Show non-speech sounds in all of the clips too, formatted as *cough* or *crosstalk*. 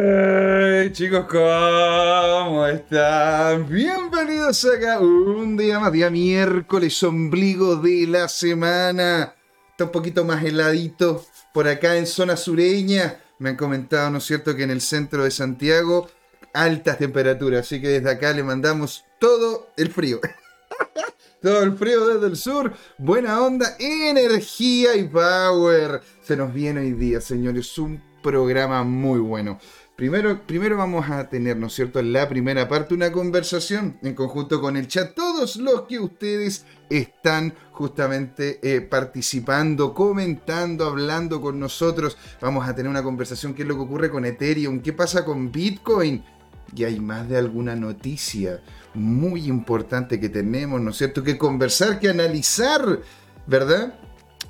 Hey, chicos, ¿cómo están? Bienvenidos acá un día más, día miércoles, ombligo de la semana. Está un poquito más heladito por acá en zona sureña. Me han comentado, ¿no es cierto?, que en el centro de Santiago altas temperaturas. Así que desde acá le mandamos todo el frío. *laughs* todo el frío desde el sur. Buena onda, energía y power. Se nos viene hoy día, señores, un programa muy bueno. Primero, primero vamos a tener, ¿no es cierto?, en la primera parte una conversación en conjunto con el chat. Todos los que ustedes están justamente eh, participando, comentando, hablando con nosotros. Vamos a tener una conversación, qué es lo que ocurre con Ethereum, qué pasa con Bitcoin. Y hay más de alguna noticia muy importante que tenemos, ¿no es cierto?, que conversar, que analizar, ¿verdad?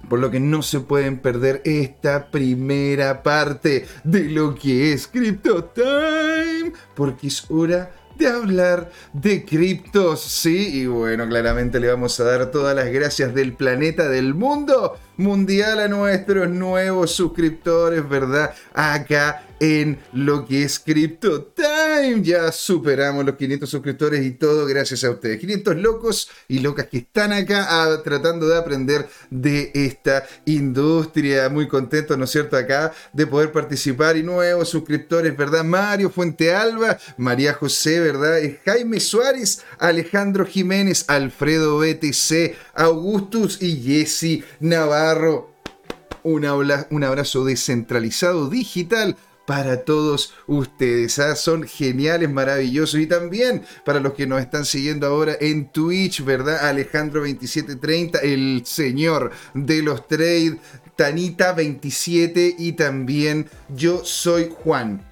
Por lo que no se pueden perder esta primera parte de lo que es Crypto Time, porque es hora de hablar de criptos, sí, y bueno, claramente le vamos a dar todas las gracias del planeta, del mundo mundial a nuestros nuevos suscriptores, ¿verdad? Acá en lo que es Crypto Time. Ya superamos los 500 suscriptores y todo gracias a ustedes. 500 locos y locas que están acá ah, tratando de aprender de esta industria. Muy contentos, ¿no es cierto? Acá de poder participar y nuevos suscriptores, ¿verdad? Mario Fuente Alba, María José, ¿verdad? Jaime Suárez, Alejandro Jiménez, Alfredo BTC, Augustus y Jesse Navarro. Un, abrazo descentralizado digital para todos ustedes. ¿ah? Son geniales, maravillosos. Y también para los que nos están siguiendo ahora en Twitch, ¿verdad? Alejandro2730, el señor de los trades. Tanita27 y también yo soy Juan.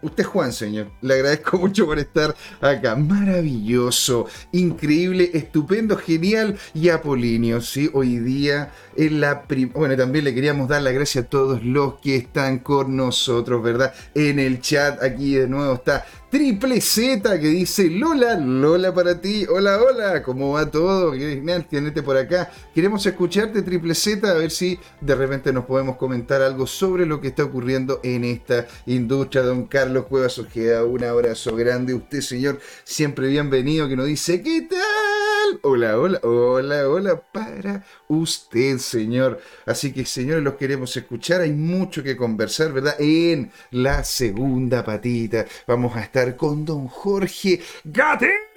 Usted Juan, señor. Le agradezco *laughs* mucho por estar acá. Maravilloso, increíble, estupendo, genial y apolinio, ¿sí? Hoy día en la... Bueno, también le queríamos dar la gracia a todos los que están con nosotros, ¿verdad? En el chat, aquí de nuevo está Triple Z que dice Lola, Lola para ti, hola, hola, ¿cómo va todo? Genial tenerte por acá. Queremos escucharte Triple Z, a ver si de repente nos podemos comentar algo sobre lo que está ocurriendo en esta industria. Don Carlos Cuevas Ojeda, un abrazo grande. Usted, señor, siempre bienvenido, que nos dice, ¿qué tal? Hola, hola, hola, hola para usted, señor. Así que, señores, los queremos escuchar. Hay mucho que conversar, ¿verdad? En la segunda patita. Vamos a estar con don Jorge Gatica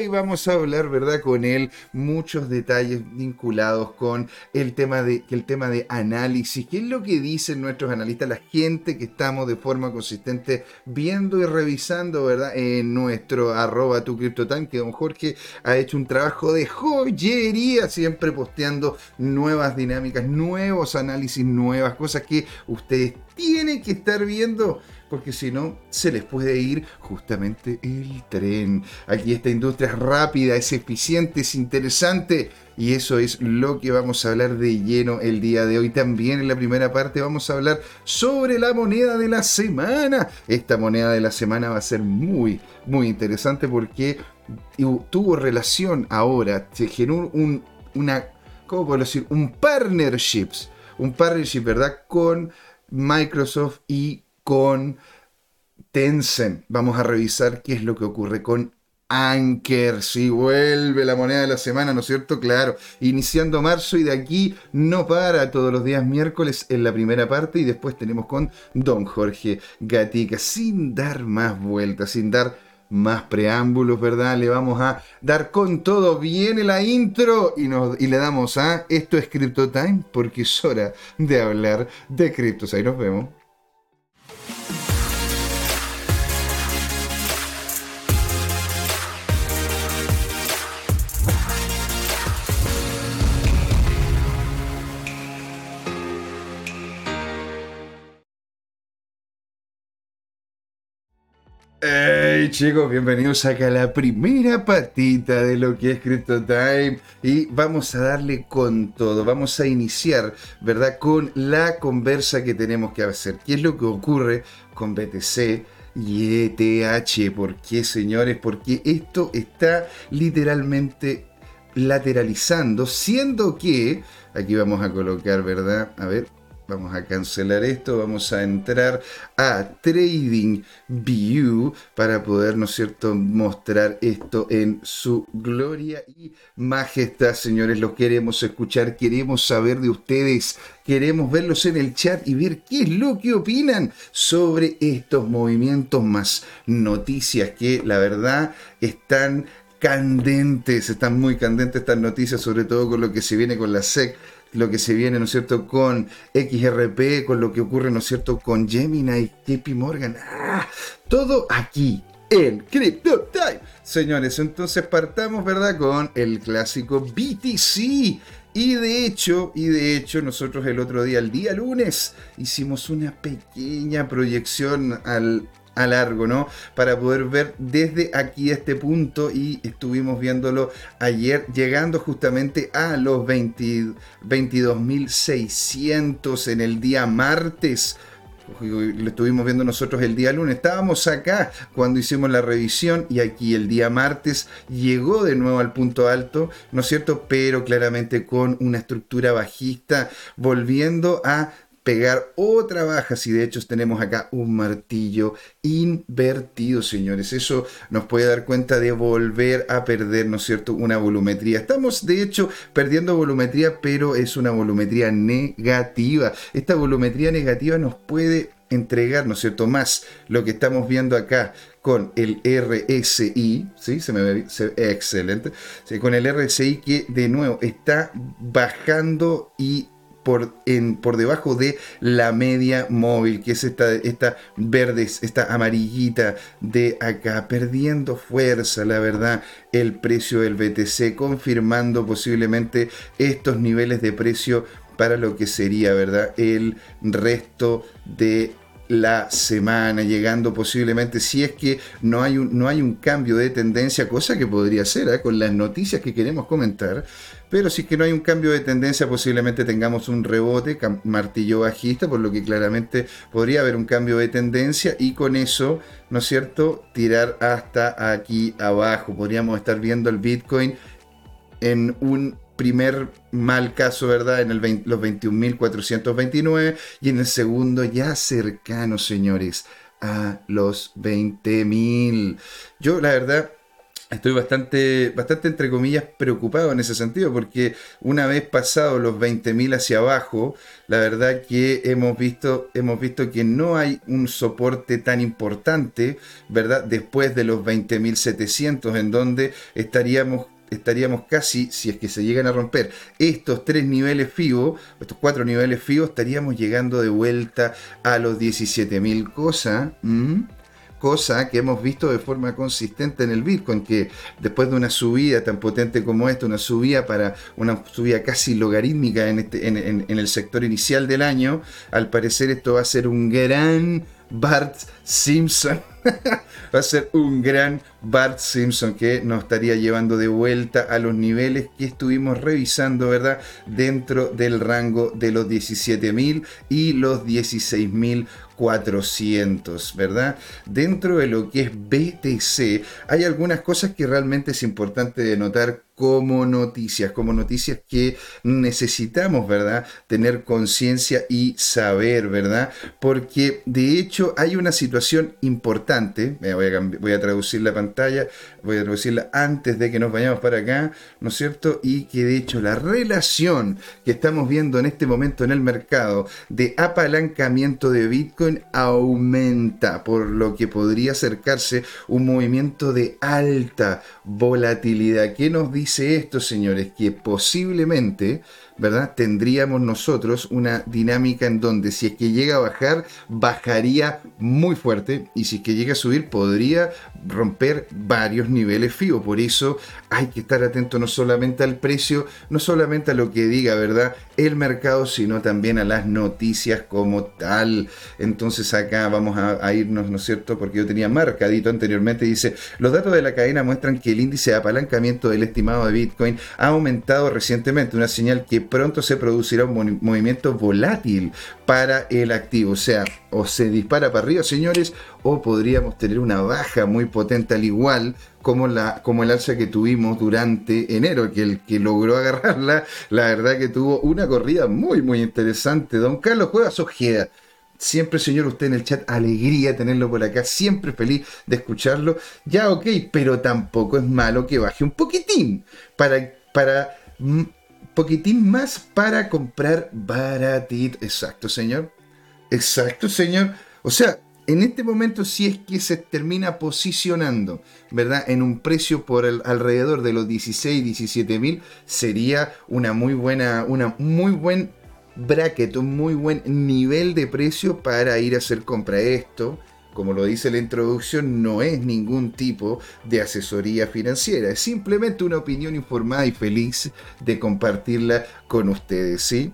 y vamos a hablar, ¿verdad? Con él muchos detalles vinculados con el tema de, el tema de análisis, qué es lo que dicen nuestros analistas, la gente que estamos de forma consistente viendo y revisando, ¿verdad? En nuestro arroba tu CryptoTime, que don Jorge ha hecho un trabajo de joyería, siempre posteando nuevas dinámicas, nuevos análisis, nuevas cosas que ustedes tienen que estar viendo porque si no se les puede ir justamente el tren. Aquí esta industria es rápida, es eficiente, es interesante y eso es lo que vamos a hablar de lleno el día de hoy. También en la primera parte vamos a hablar sobre la moneda de la semana. Esta moneda de la semana va a ser muy, muy interesante porque tuvo relación ahora, generó un, una, ¿cómo puedo decir? Un partnerships, un partnership, ¿verdad? Con Microsoft y con Tencent. Vamos a revisar qué es lo que ocurre con Anker, si vuelve la moneda de la semana, ¿no es cierto? Claro, iniciando marzo y de aquí no para todos los días miércoles en la primera parte y después tenemos con Don Jorge Gatica, sin dar más vueltas, sin dar más preámbulos, ¿verdad? Le vamos a dar con todo. Viene la intro y, nos, y le damos a esto es Crypto Time porque es hora de hablar de criptos. Ahí nos vemos. Chicos, bienvenidos acá a la primera patita de lo que es Crypto Time y vamos a darle con todo, vamos a iniciar, ¿verdad? Con la conversa que tenemos que hacer. ¿Qué es lo que ocurre con BTC? Y ETH, ¿por qué señores? Porque esto está literalmente lateralizando, siendo que, aquí vamos a colocar, ¿verdad? A ver, Vamos a cancelar esto, vamos a entrar a Trading View para poder, ¿no es cierto?, mostrar esto en su gloria y majestad, señores. Lo queremos escuchar, queremos saber de ustedes, queremos verlos en el chat y ver qué es lo que opinan sobre estos movimientos más noticias que la verdad están candentes, están muy candentes estas noticias, sobre todo con lo que se viene con la SEC lo que se viene, ¿no es cierto?, con XRP, con lo que ocurre, ¿no es cierto?, con Gemini, JP Morgan. ¡Ah! Todo aquí en Crypto Time. Señores, entonces partamos, ¿verdad?, con el clásico BTC. Y de hecho, y de hecho, nosotros el otro día, el día lunes, hicimos una pequeña proyección al a largo, ¿no? Para poder ver desde aquí este punto y estuvimos viéndolo ayer llegando justamente a los 22.600 en el día martes lo estuvimos viendo nosotros el día lunes. Estábamos acá cuando hicimos la revisión y aquí el día martes llegó de nuevo al punto alto, ¿no es cierto? Pero claramente con una estructura bajista, volviendo a pegar otra baja si de hecho tenemos acá un martillo invertido, señores. Eso nos puede dar cuenta de volver a perder, ¿no es cierto?, una volumetría. Estamos de hecho perdiendo volumetría, pero es una volumetría negativa. Esta volumetría negativa nos puede entregar, ¿no es cierto?, más lo que estamos viendo acá con el RSI, ¿sí? Se me ve excelente, con el RSI que de nuevo está bajando y por, debajo de la media móvil, que es esta, esta verde, esta amarillita de acá, perdiendo fuerza, la verdad, el precio del BTC, confirmando posiblemente estos niveles de precio para lo que sería, ¿verdad? El resto de la semana, llegando posiblemente, si es que no hay un, no hay un cambio de tendencia, cosa que podría ser ¿eh? con las noticias que queremos comentar, pero si es que no hay un cambio de tendencia, posiblemente tengamos un rebote, martillo bajista, por lo que claramente podría haber un cambio de tendencia y con eso, ¿no es cierto?, tirar hasta aquí abajo. Podríamos estar viendo el Bitcoin en un primer mal caso, ¿verdad? En el los 21.429 y en el segundo ya cercano, señores, a los 20.000. Yo, la verdad, estoy bastante, bastante, entre comillas, preocupado en ese sentido, porque una vez pasado los 20.000 hacia abajo, la verdad que hemos visto, hemos visto que no hay un soporte tan importante, ¿verdad? Después de los 20.700, en donde estaríamos estaríamos casi, si es que se llegan a romper. Estos tres niveles FIBO, estos cuatro niveles FIBO, estaríamos llegando de vuelta a los 17.000 cosas cosa que hemos visto de forma consistente en el Bitcoin, que después de una subida tan potente como esta, una subida para una subida casi logarítmica en, este, en, el sector inicial del año, al parecer esto va a ser un gran Bart Simpson. *laughs* va a ser un gran Bart Simpson que nos estaría llevando de vuelta a los niveles que estuvimos revisando, ¿verdad? Dentro del rango de los 17.000 y los 16.000 400, ¿verdad? Dentro de lo que es BTC hay algunas cosas que realmente es importante notar como noticias, como noticias que necesitamos, ¿verdad? Tener conciencia y saber, ¿verdad? Porque de hecho hay una situación importante, voy a, voy a traducir la pantalla, voy a traducirla antes de que nos vayamos para acá, ¿no es cierto? Y que de hecho la relación que estamos viendo en este momento en el mercado de apalancamiento de Bitcoin aumenta, por lo que podría acercarse un movimiento de alta volatilidad. ¿Qué nos dice esto, señores? Que posiblemente ¿verdad? Tendríamos nosotros una dinámica en donde si es que llega a bajar, bajaría muy fuerte y si es que llega a subir, podría romper varios niveles FIBO. Por eso hay que estar atento no solamente al precio, no solamente a lo que diga, ¿verdad? El mercado, sino también a las noticias como tal. Entonces acá vamos a, irnos, ¿no es cierto? Porque yo tenía marcadito anteriormente, dice, los datos de la cadena muestran que el índice de apalancamiento del estimado de Bitcoin ha aumentado recientemente, una señal que pronto se producirá un movimiento volátil para el activo. O sea, o se dispara para arriba, señores, o podríamos tener una baja muy potente al igual como, la, como el alza que tuvimos durante enero, que el que logró agarrarla, la verdad que tuvo una corrida muy, muy interesante. Don Carlos Cuevas Ojeda. Siempre, señor, usted en el chat, alegría tenerlo por acá, siempre feliz de escucharlo. Ya, ok, pero tampoco es malo que baje un poquitín para, para poquitín más para comprar baratito. Exacto, señor. Exacto, señor. O sea, en este momento, si es que se termina posicionando, ¿verdad? En un precio por el, alrededor de los 16, 17 mil, sería una muy buena, una muy buen bracket, un muy buen nivel de precio para ir a hacer compra. Esto, como lo dice la introducción, no es ningún tipo de asesoría financiera, es simplemente una opinión informada y feliz de compartirla con ustedes, ¿sí?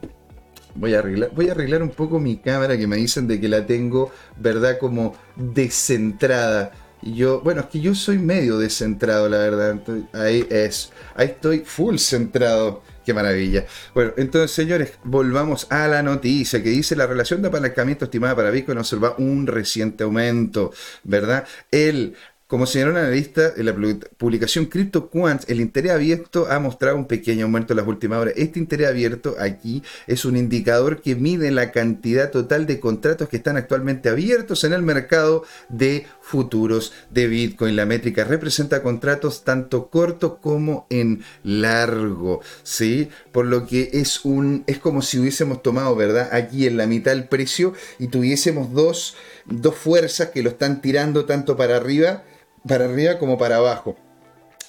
Voy a arreglar, voy a arreglar un poco mi cámara que me dicen de que la tengo, ¿verdad? Como descentrada. Yo, bueno, es que yo soy medio descentrado, la verdad. ahí es, ahí estoy full centrado. Qué maravilla. Bueno, entonces, señores, volvamos a la noticia que dice la relación de apalancamiento estimada para Bitcoin observa un reciente aumento, ¿verdad? El como señaló un analista en la publicación CryptoQuant, el interés abierto ha mostrado un pequeño aumento en las últimas horas. Este interés abierto aquí es un indicador que mide la cantidad total de contratos que están actualmente abiertos en el mercado de futuros de Bitcoin. La métrica representa contratos tanto corto como en largo, ¿sí? Por lo que es un es como si hubiésemos tomado, ¿verdad? Aquí en la mitad el precio y tuviésemos dos, dos fuerzas que lo están tirando tanto para arriba para arriba como para abajo.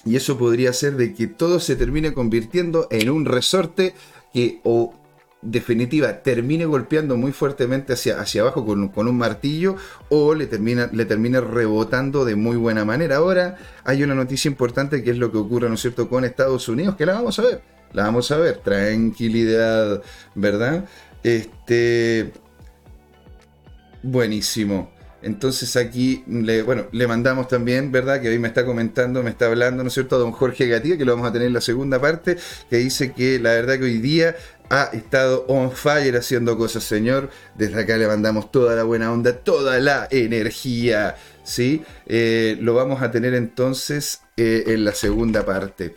Y eso podría ser de que todo se termine convirtiendo en un resorte que o definitiva termine golpeando muy fuertemente hacia, hacia abajo con, con, un martillo o le, termina, le termine rebotando de muy buena manera. Ahora hay una noticia importante que es lo que ocurre, ¿no es cierto?, con Estados Unidos, que la vamos a ver. La vamos a ver. Tranquilidad, ¿verdad? Este... Buenísimo. Entonces aquí, le, bueno, le mandamos también, ¿verdad? Que hoy me está comentando, me está hablando, ¿no es cierto?, don Jorge Gatía, que lo vamos a tener en la segunda parte, que dice que la verdad que hoy día ha estado on fire haciendo cosas, señor. Desde acá le mandamos toda la buena onda, toda la energía, ¿sí? Eh, lo vamos a tener entonces eh, en la segunda parte,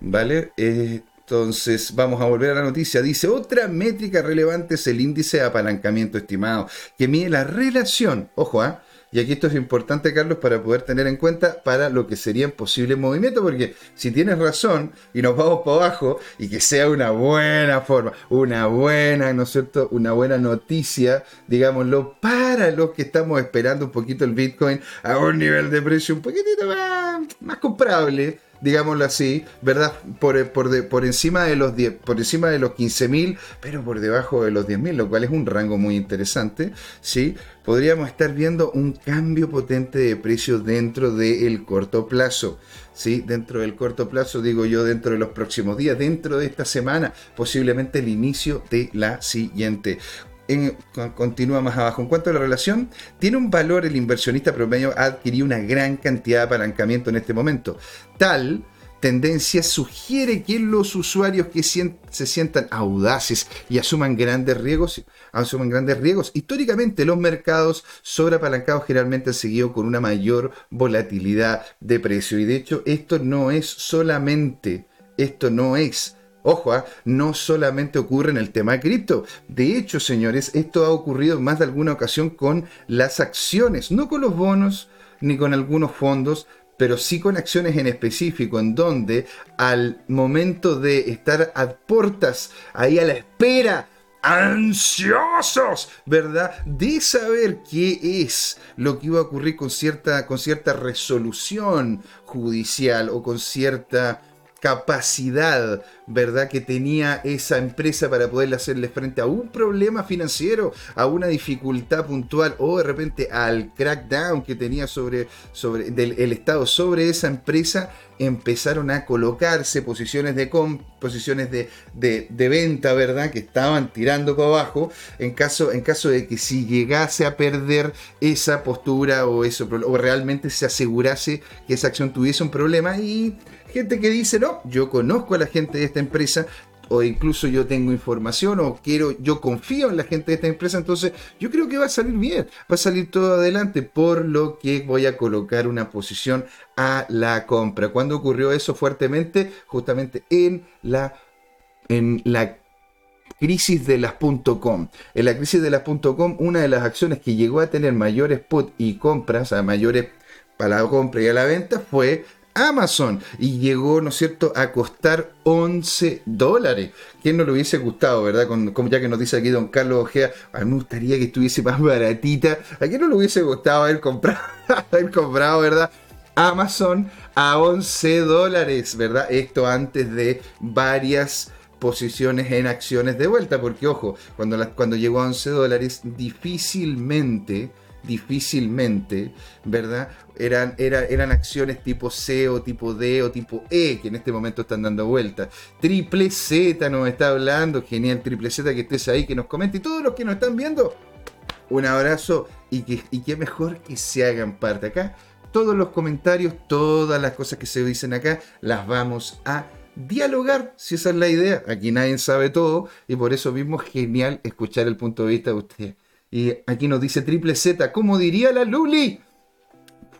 ¿vale? Entonces, vamos a volver a la noticia. Dice, otra métrica relevante es el índice de apalancamiento estimado, que mide la relación, ojo, ¿ah? Y aquí esto es importante, Carlos, para poder tener en cuenta para lo que sería posible movimiento, porque si tienes razón y nos vamos para abajo y que sea una buena forma, una buena, ¿no es cierto? Una buena noticia, digámoslo, para los que estamos esperando un poquito el Bitcoin a un nivel de precio un poquitito más, más comprable digámoslo así, ¿verdad? Por, por, por encima de los 10, por encima de los 15.000, pero por debajo de los 10.000, lo cual es un rango muy interesante, ¿sí? Podríamos estar viendo un cambio potente de precio dentro del corto plazo, ¿sí? Dentro del corto plazo, digo yo, dentro de los próximos días, dentro de esta semana, posiblemente el inicio de la siguiente continúa más abajo. En cuanto a la relación, tiene un valor el inversionista promedio ha adquirido una gran cantidad de apalancamiento en este momento. Tal tendencia sugiere que los usuarios que se sientan audaces y asuman grandes riesgos, asuman grandes riesgos. Históricamente los mercados sobreapalancados generalmente han seguido con una mayor volatilidad de precio. Y de hecho esto no es solamente, esto no es Ojo, ¿ah? no solamente ocurre en el tema de cripto. De hecho, señores, esto ha ocurrido en más de alguna ocasión con las acciones, no con los bonos ni con algunos fondos, pero sí con acciones en específico, en donde al momento de estar a puertas, ahí a la espera, ansiosos, ¿verdad? De saber qué es lo que iba a ocurrir con cierta, con cierta resolución judicial o con cierta capacidad, ¿verdad?, que tenía esa empresa para poderle hacerle frente a un problema financiero, a una dificultad puntual o de repente al crackdown que tenía sobre, sobre el Estado sobre esa empresa, empezaron a colocarse posiciones de posiciones de, de, venta, ¿verdad?, que estaban tirando para abajo en caso, en caso de que si llegase a perder esa postura o eso, o realmente se asegurase que esa acción tuviese un problema y Gente que dice, no, yo conozco a la gente de esta empresa, o incluso yo tengo información o quiero, yo confío en la gente de esta empresa, entonces yo creo que va a salir bien, va a salir todo adelante, por lo que voy a colocar una posición a la compra. ¿Cuándo ocurrió eso fuertemente? Justamente en la, en la crisis de las .com. En la crisis de las .com, una de las acciones que llegó a tener mayores put y compras, a mayores para la compra y a la venta, fue Amazon y llegó, ¿no es cierto?, a costar 11 dólares. ¿Quién no le hubiese gustado, verdad? como ya que nos dice aquí don Carlos Ojea, a mí me gustaría que estuviese más baratita. ¿A quién no le hubiese gustado haber *laughs* comprado, haber verdad? Amazon a 11 dólares, ¿verdad? Esto antes de varias posiciones en acciones de vuelta, porque ojo, cuando, cuando llegó a 11 dólares, difícilmente difícilmente, ¿verdad? Eran, eran acciones tipo C o tipo D o tipo E que en este momento están dando vuelta. Triple Z nos está hablando, genial Triple Z que estés ahí, que nos comente. Y todos los que nos están viendo, un abrazo y que, mejor que se hagan parte acá. Todos los comentarios, todas las cosas que se dicen acá, las vamos a dialogar, si esa es la idea. Aquí nadie sabe todo y por eso mismo genial escuchar el punto de vista de ustedes. Y aquí nos dice Triple Z, ¿cómo diría la Luli?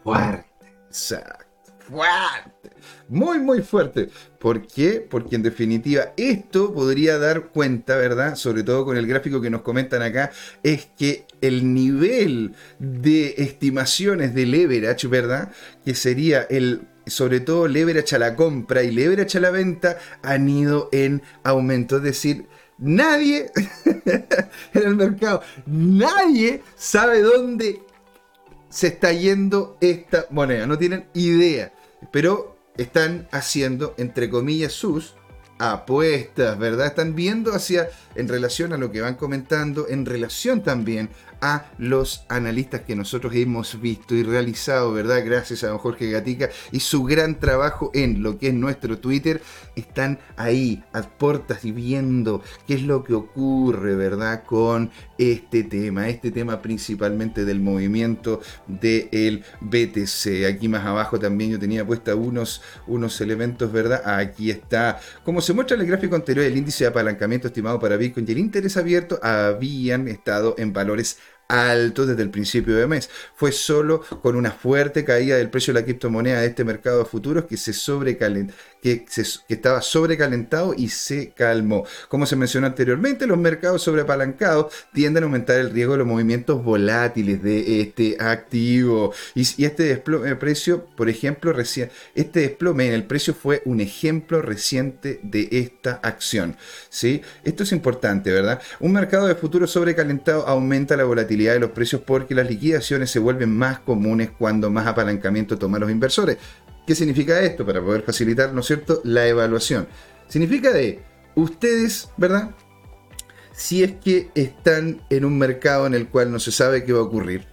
Fuerte, exacto, fuerte. Muy, muy fuerte. ¿Por qué? Porque en definitiva esto podría dar cuenta, ¿verdad? Sobre todo con el gráfico que nos comentan acá, es que el nivel de estimaciones de leverage, ¿verdad? Que sería el sobre todo leverage a la compra y leverage a la venta han ido en aumento. Es decir, Nadie *laughs* en el mercado, nadie sabe dónde se está yendo esta moneda. No tienen idea. Pero están haciendo, entre comillas, sus apuestas, ¿verdad? Están viendo hacia, en relación a lo que van comentando, en relación también a los analistas que nosotros hemos visto y realizado, ¿verdad? Gracias a don Jorge Gatica y su gran trabajo en lo que es nuestro Twitter. Están ahí a puertas y viendo qué es lo que ocurre, ¿verdad? Con este tema, este tema principalmente del movimiento del BTC. Aquí más abajo también yo tenía puesta unos, unos elementos, ¿verdad? Aquí está. Como se muestra en el gráfico anterior, el índice de apalancamiento estimado para Bitcoin y el interés abierto habían estado en valores alto desde el principio de mes. Fue solo con una fuerte caída del precio de la criptomoneda de este mercado de futuros que se sobrecalentó que, estaba sobrecalentado y se calmó. Como se mencionó anteriormente, los mercados sobreapalancados tienden a aumentar el riesgo de los movimientos volátiles de este activo. Y, este desplome de precio, por ejemplo, recién, este desplome en el precio fue un ejemplo reciente de esta acción. ¿sí? Esto es importante, ¿verdad? Un mercado de futuros sobrecalentado aumenta la volatilidad de los precios porque las liquidaciones se vuelven más comunes cuando más apalancamiento toman los inversores. ¿Qué significa esto? Para poder facilitar, ¿no es cierto?, la evaluación. Significa de ustedes, ¿verdad? Si es que están en un mercado en el cual no se sabe qué va a ocurrir,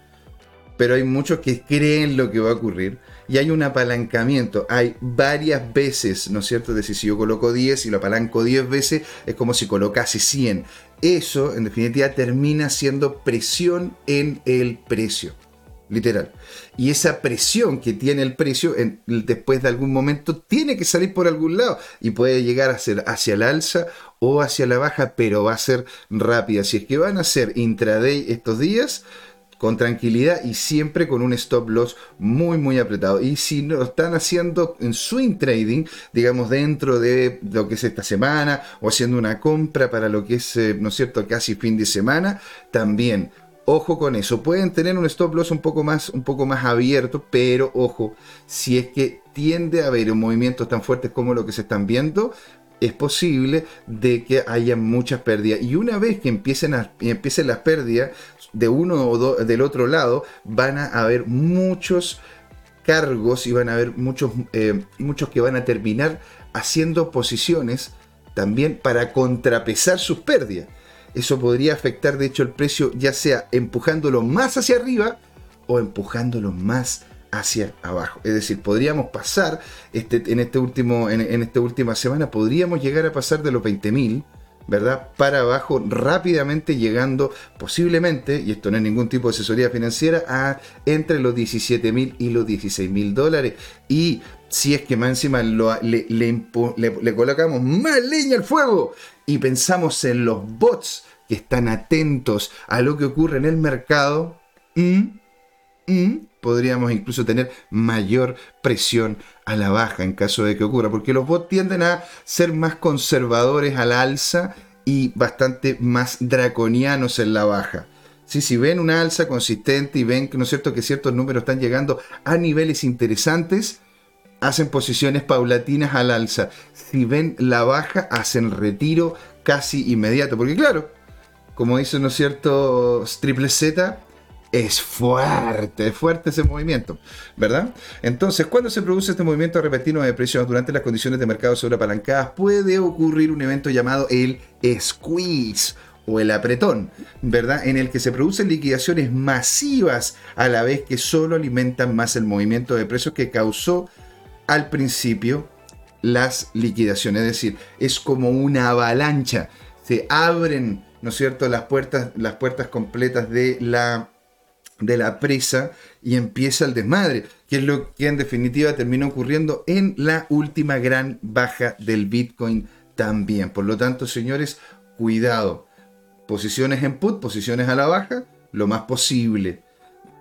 pero hay muchos que creen lo que va a ocurrir y hay un apalancamiento. Hay varias veces, ¿no es cierto? De si yo coloco 10 y lo apalanco 10 veces, es como si colocase 100. Eso, en definitiva, termina siendo presión en el precio literal. Y esa presión que tiene el precio después de algún momento tiene que salir por algún lado y puede llegar a ser hacia el alza o hacia la baja, pero va a ser rápida. Si es que van a ser intraday estos días, con tranquilidad y siempre con un stop loss muy muy apretado. Y si lo están haciendo en swing trading, digamos dentro de lo que es esta semana o haciendo una compra para lo que es, eh, ¿no es cierto?, casi fin de semana, también Ojo con eso. Pueden tener un stop loss un poco más, un poco más abierto, pero ojo, si es que tiende a haber movimientos tan fuertes como lo que se están viendo, es posible de que haya muchas pérdidas. Y una vez que empiecen, las pérdidas de uno o del otro lado, van a haber muchos cargos y van a haber muchos, eh, muchos que van a terminar haciendo posiciones también para contrapesar sus pérdidas eso podría afectar de hecho el precio ya sea empujándolo más hacia arriba o empujándolo más hacia abajo. Es decir, podríamos pasar este, en, este último, en, esta última semana, podríamos llegar a pasar de los 20.000, ¿verdad? Para abajo rápidamente llegando posiblemente, y esto no es ningún tipo de asesoría financiera, a entre los 17 mil y los 16 mil dólares. Y si es que más encima le, le, colocamos más leña al fuego y pensamos en los bots que están atentos a lo que ocurre en el mercado, podríamos incluso tener mayor presión a la baja en caso de que ocurra, porque los bots tienden a ser más conservadores a la alza y bastante más draconianos en la baja. si ven una alza consistente y ven ¿no es cierto? que ciertos números están llegando a niveles interesantes, hacen posiciones paulatinas al alza. Si ven la baja, hacen retiro casi inmediato. Porque claro, como dice, ¿no es cierto? Triple Z, es fuerte, es fuerte ese movimiento, ¿verdad? Entonces, cuando se produce este movimiento repentino de precios durante las condiciones de mercado sobreapalancadas, puede ocurrir un evento llamado el squeeze o el apretón, ¿verdad? En el que se producen liquidaciones masivas a la vez que solo alimentan más el movimiento de precios que causó al principio las liquidaciones. Es decir, es como una avalancha. Se abren, ¿no es cierto?, las puertas, las puertas completas de la de la presa y empieza el desmadre, que es lo que en definitiva termina ocurriendo en la última gran baja del Bitcoin también. Por lo tanto, señores, cuidado. Posiciones en put, posiciones a la baja, lo más posible.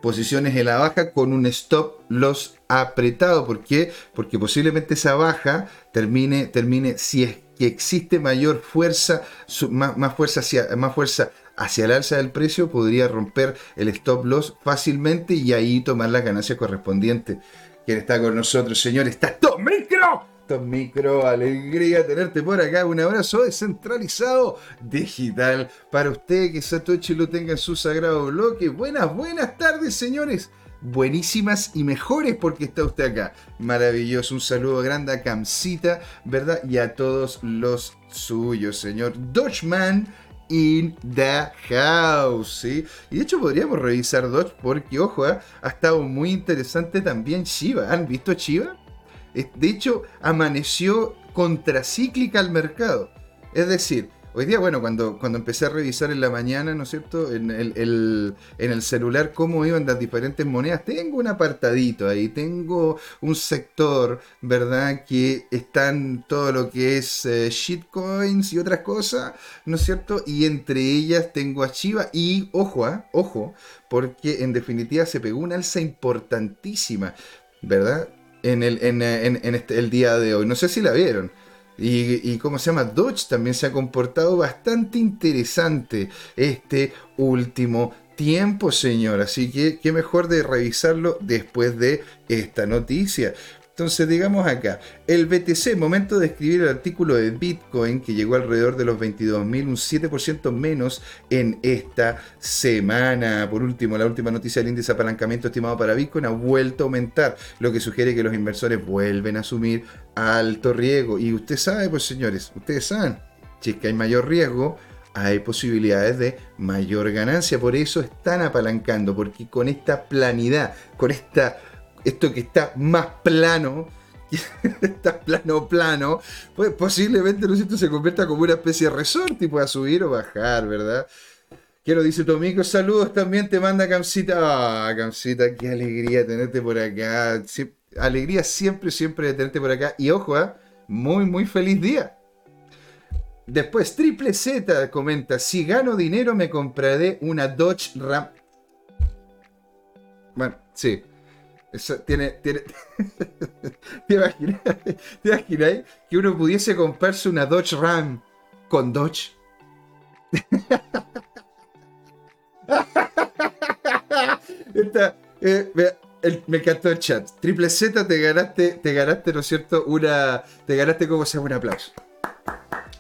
Posiciones en la baja con un stop loss apretado. ¿Por qué? Porque posiblemente esa baja termine, termine si es que existe mayor fuerza, más, más fuerza hacia, más fuerza hacia el alza del precio, podría romper el stop loss fácilmente y ahí tomar la ganancia correspondiente. ¿Quién está con nosotros, señor? ¡Está Tom Micro! Alegría tenerte por acá. Un abrazo descentralizado digital para usted, que Satoshi lo tenga en su sagrado bloque. Buenas, buenas tardes, señores buenísimas y mejores porque está usted acá. Maravilloso. Un saludo grande a Camcita, ¿verdad? Y a todos los suyos, señor Dodgeman in the house, ¿sí? Y de hecho podríamos revisar Dodge porque, ojo, ¿eh? ha estado muy interesante también Shiba. ¿Han visto Shiba? De hecho, amaneció contracíclica al mercado. Es decir, Hoy día, bueno, cuando, cuando empecé a revisar en la mañana, ¿no es cierto? En el, en el celular cómo iban las diferentes monedas, tengo un apartadito ahí, tengo un sector, ¿verdad? Que están todo lo que es eh, shitcoins y otras cosas, ¿no es cierto? Y entre ellas tengo a Chiva y, ojo, ¿ah? ojo, porque en definitiva se pegó una alza importantísima, ¿verdad? En el, en, este, el día de hoy. No sé si la vieron. Y, como se llama, Dodge también se ha comportado bastante interesante este último tiempo, señor. Así que qué mejor de revisarlo después de esta noticia. Entonces, digamos acá, el BTC, momento de escribir el artículo de Bitcoin, que llegó alrededor de los 22.000, un 7% menos en esta semana. Por último, la última noticia del índice de apalancamiento estimado para Bitcoin ha vuelto a aumentar, lo que sugiere que los inversores vuelven a asumir alto riesgo. Y usted sabe, pues señores, ustedes saben, si es que hay mayor riesgo, hay posibilidades de mayor ganancia. Por eso están apalancando, porque con esta planidad, con esta esto que está más plano, *laughs* está plano plano, pues posiblemente ¿no se convierta como una especie de resort y pueda subir o bajar, ¿verdad? Quiero, dice tu amigo, saludos también, te manda Camcita. Ah, Camcita, qué alegría tenerte por acá. alegría siempre, siempre de tenerte por acá. Y ojo, ¿eh? muy, muy feliz día. Después, Triple Z comenta, si gano dinero me compraré una Dodge Ram. Bueno, sí, tiene, tiene *laughs* ¿Te, imaginas, que uno pudiese comprarse una Dodge Ram con Dodge? *laughs* Eh, me encantó el chat. Triple Z te ganaste, te ganaste, ¿no es cierto? Una. Te ganaste como sea un aplauso.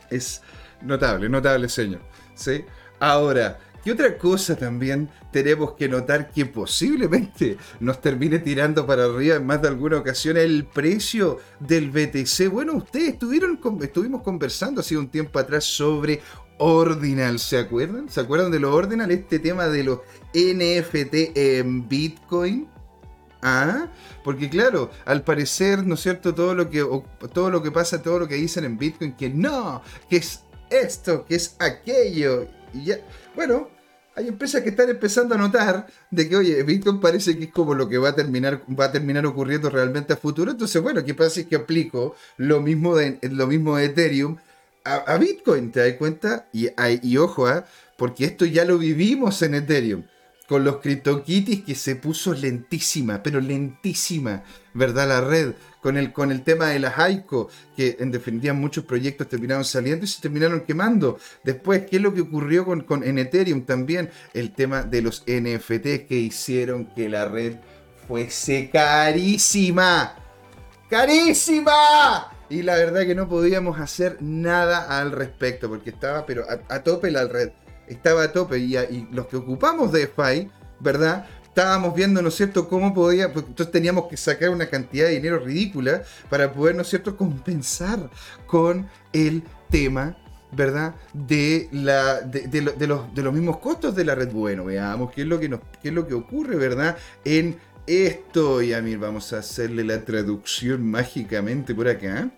Es notable, notable, señor. ¿Sí? Ahora, y otra cosa también tenemos que notar que posiblemente nos termine tirando para arriba en más de alguna ocasión el precio del BTC. Bueno, ustedes estuvieron, estuvimos conversando hace un tiempo atrás sobre Ordinal, ¿se acuerdan? ¿Se acuerdan de lo Ordinal? Este tema de los NFT en Bitcoin. Ah, porque claro, al parecer, ¿no es cierto? Todo lo que todo lo que pasa, todo lo que dicen en Bitcoin, que no, que es esto, que es aquello. Y ya, bueno, hay empresas que están empezando a notar de que, oye, Bitcoin parece que es como lo que va a terminar, va a terminar ocurriendo realmente a futuro. Entonces, bueno, ¿qué pasa si es que aplico lo mismo de, lo mismo de Ethereum a, Bitcoin? ¿Te das cuenta? Y, y ojo, ¿eh? porque esto ya lo vivimos en Ethereum con los CryptoKitties que se puso lentísima, pero lentísima, ¿verdad? La red, con el, con el tema de las ICO, que en definitiva muchos proyectos terminaron saliendo y se terminaron quemando. Después, ¿qué es lo que ocurrió con, con Ethereum también? El tema de los NFTs que hicieron que la red fuese carísima. ¡Carísima! Y la verdad que no podíamos hacer nada al respecto, porque estaba pero a, a tope la red estaba a tope y, los que ocupamos de DeFi, ¿verdad? Estábamos viendo, ¿no es cierto?, cómo podía, pues, entonces teníamos que sacar una cantidad de dinero ridícula para poder, ¿no es cierto?, compensar con el tema ¿verdad? De, la, de, los, de, los, mismos costos de la red. Bueno, veamos qué es lo que, nos, qué es lo que ocurre, ¿verdad? En esto, y a mí vamos a hacerle la traducción mágicamente por acá.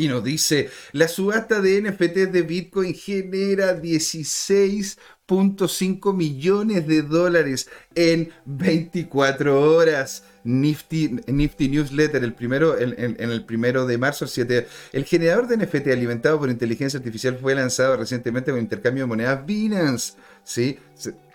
Y nos dice, la subasta de NFT de Bitcoin genera 16.5 millones de dólares en 24 horas. Nifty, Nifty Newsletter, el primero, en, el primero de marzo, el 7. El generador de NFT alimentado por inteligencia artificial fue lanzado recientemente con intercambio de monedas Binance. ¿Sí?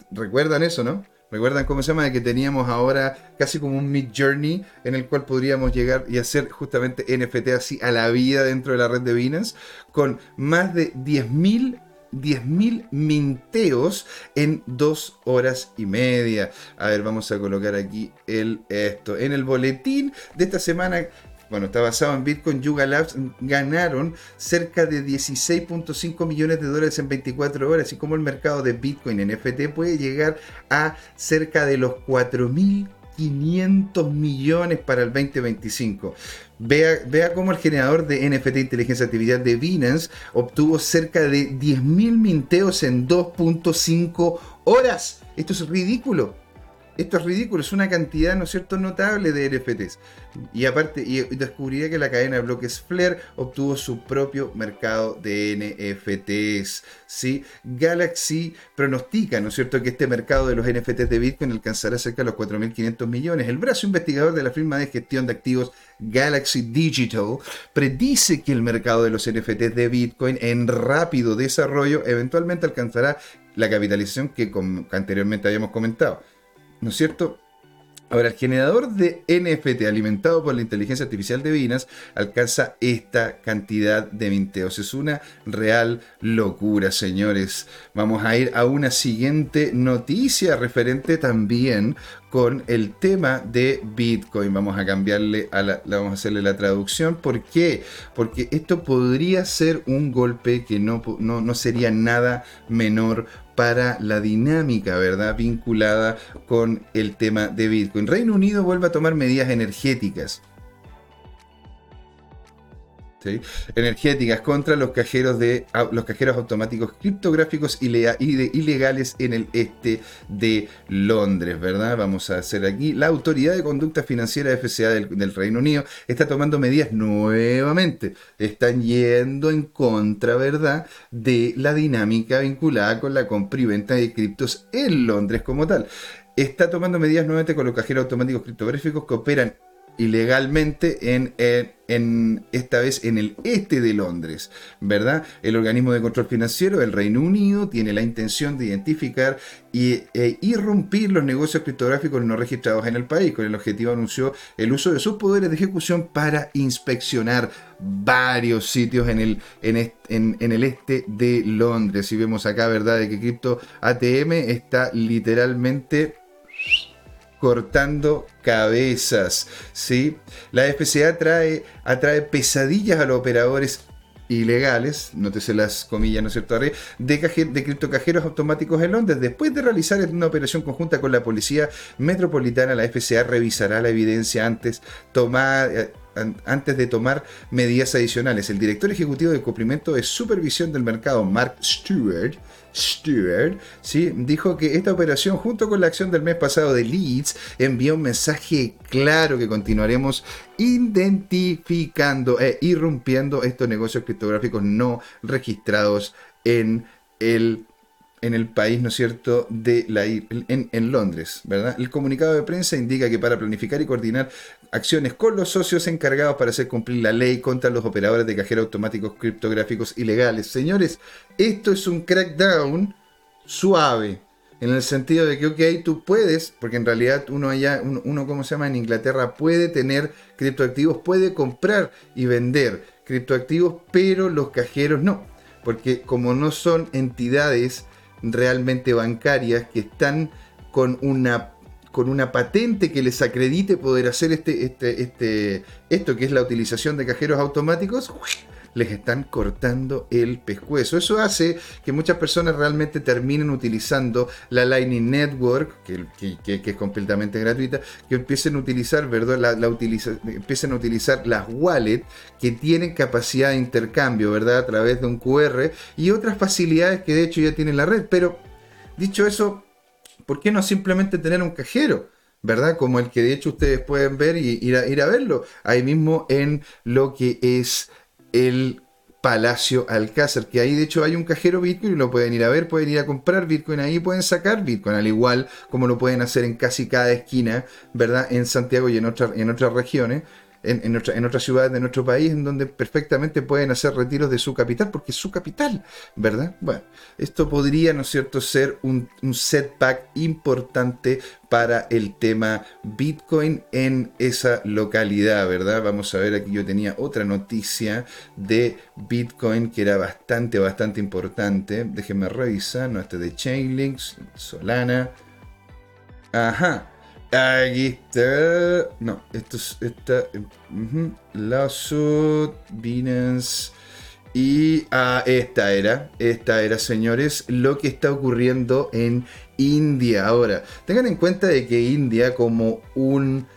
¿Recuerdan eso, no? ¿Recuerdan cómo se llama? Que teníamos ahora casi como un mid journey en el cual podríamos llegar y hacer justamente NFT así a la vida dentro de la red de Binance con más de 10.000 10.000 minteos en dos horas y media. A ver, vamos a colocar aquí el esto. En el boletín de esta semana bueno, está basado en Bitcoin, Yuga Labs ganaron cerca de 16.5 millones de dólares en 24 horas y como el mercado de Bitcoin en FT puede llegar a cerca de los 4.500 millones para el 2025. Vea, vea cómo el generador de NFT inteligencia artificial de Binance obtuvo cerca de 10.000 minteos en 2.5 horas. Esto es ridículo. Esto es ridículo, es una cantidad, ¿no es cierto?, notable de NFTs. Y aparte, y descubriría que la cadena de bloques Flare obtuvo su propio mercado de NFTs. ¿sí? Galaxy pronostica, ¿no es cierto?, que este mercado de los NFTs de Bitcoin alcanzará cerca de los 4.500 millones. El brazo investigador de la firma de gestión de activos Galaxy Digital predice que el mercado de los NFTs de Bitcoin en rápido desarrollo eventualmente alcanzará la capitalización que anteriormente habíamos comentado. ¿No es cierto? Ahora, el generador de NFT alimentado por la inteligencia artificial de Binance alcanza esta cantidad de minteos. Es una real locura, señores. Vamos a ir a una siguiente noticia referente también con el tema de Bitcoin. Vamos a cambiarle a la, vamos a hacerle la traducción. ¿Por qué? Porque esto podría ser un golpe que no, no, no sería nada menor para la dinámica, ¿verdad? Vinculada con el tema de Bitcoin. Reino Unido vuelve a tomar medidas energéticas energéticas contra los cajeros, de, los cajeros automáticos criptográficos ilegales en el este de Londres, ¿verdad? Vamos a hacer aquí. La Autoridad de Conducta Financiera FCA del, Reino Unido está tomando medidas nuevamente. Están yendo en contra, ¿verdad?, de la dinámica vinculada con la compra y venta de criptos en Londres como tal está tomando medidas nuevamente con los cajeros automáticos criptográficos que operan ilegalmente en, en, esta vez en el este de Londres, ¿verdad? El organismo de control financiero del Reino Unido tiene la intención de identificar y e irrumpir los negocios criptográficos no registrados en el país. Con el objetivo anunció el uso de sus poderes de ejecución para inspeccionar varios sitios en el, en, en el este de Londres. Si vemos acá, ¿verdad? De que Crypto ATM está literalmente cortando cabezas. ¿sí? La FCA atrae, pesadillas a los operadores ilegales, nótese las comillas, ¿no es cierto?, de, de criptocajeros automáticos en Londres. Después de realizar una operación conjunta con la Policía Metropolitana, la FCA revisará la evidencia antes tomada antes de tomar medidas adicionales. El director ejecutivo de cumplimiento de supervisión del mercado, Mark Stewart, Stewart, ¿sí? dijo que esta operación, junto con la acción del mes pasado de Leeds, envió un mensaje claro que continuaremos identificando e irrumpiendo estos negocios criptográficos no registrados en el en el país, ¿no es cierto?, de la, en, en, Londres, ¿verdad? El comunicado de prensa indica que para planificar y coordinar acciones con los socios encargados para hacer cumplir la ley contra los operadores de cajeros automáticos criptográficos ilegales. Señores, esto es un crackdown suave, en el sentido de que, ok, tú puedes, porque en realidad uno allá, uno, uno ¿cómo se llama? En Inglaterra puede tener criptoactivos, puede comprar y vender criptoactivos, pero los cajeros no, porque como no son entidades realmente bancarias que están con una con una patente que les acredite poder hacer este, este, este, esto que es la utilización de cajeros automáticos, les están cortando el pescuezo. Eso hace que muchas personas realmente terminen utilizando la Lightning Network, que, es completamente gratuita, que empiecen a utilizar, ¿verdad? La, empiecen a utilizar las wallets que tienen capacidad de intercambio, ¿verdad? A través de un QR y otras facilidades que de hecho ya tiene la red. Pero, dicho eso, ¿por qué no simplemente tener un cajero? ¿verdad? Como el que de hecho ustedes pueden ver y ir a, ir a verlo ahí mismo en lo que es el Palacio Alcázar, que ahí de hecho hay un cajero Bitcoin y lo pueden ir a ver, pueden ir a comprar Bitcoin ahí, pueden sacar Bitcoin, al igual como lo pueden hacer en casi cada esquina, ¿verdad? En Santiago y en, en otras regiones en, en, otras ciudades de nuestro país en donde perfectamente pueden hacer retiros de su capital, porque es su capital, ¿verdad? Bueno, esto podría, ¿no es cierto?, ser un, setback importante para el tema Bitcoin en esa localidad, ¿verdad? Vamos a ver, aquí yo tenía otra noticia de Bitcoin que era bastante, bastante importante. Déjenme revisar, no, este de Chainlinks, Solana. Ajá. Aquí está. No, esto es. Esta, uh Binance. Y ah, esta era, esta era, señores, lo que está ocurriendo en India. Ahora, tengan en cuenta de que India, como un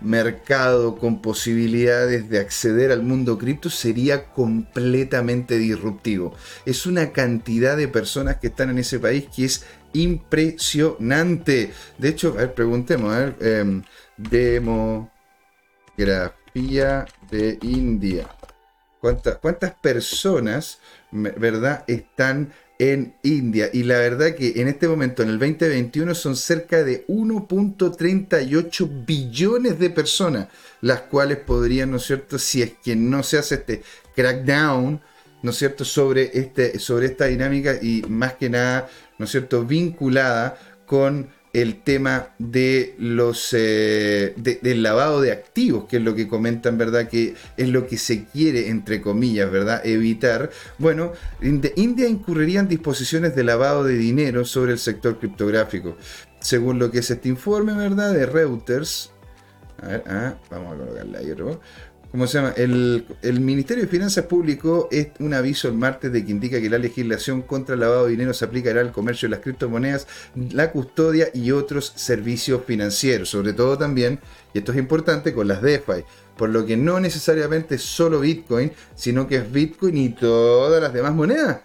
mercado con posibilidades de acceder al mundo cripto sería completamente disruptivo. Es una cantidad de personas que están en ese país que es impresionante. De hecho, a ver, preguntemos, a ver, em, demografía de India. ¿Cuántas, ¿Cuántas personas, verdad, están en India? Y la verdad que en este momento, en el 2021, son cerca de 1.38 billones de personas, las cuales podrían, ¿no es cierto?, si es que no se hace este crackdown, ¿no es cierto?, sobre, este, sobre esta dinámica y más que nada, ¿no es cierto?, vinculada con el tema de los eh, del lavado de activos, que es lo que comentan, ¿verdad? Que es lo que se quiere, entre comillas, ¿verdad? Evitar. Bueno, India incurriría en disposiciones de lavado de dinero sobre el sector criptográfico. Según lo que es este informe, ¿verdad? De Reuters. A ver, ah, vamos a colocarle ahí otro. ¿Cómo se llama? El, Ministerio de Finanzas publicó un aviso el martes de que indica que la legislación contra el lavado de dinero se aplicará al comercio de las criptomonedas, la custodia y otros servicios financieros, sobre todo también, y esto es importante, con las DeFi, por lo que no necesariamente solo Bitcoin, sino que es Bitcoin y todas las demás monedas.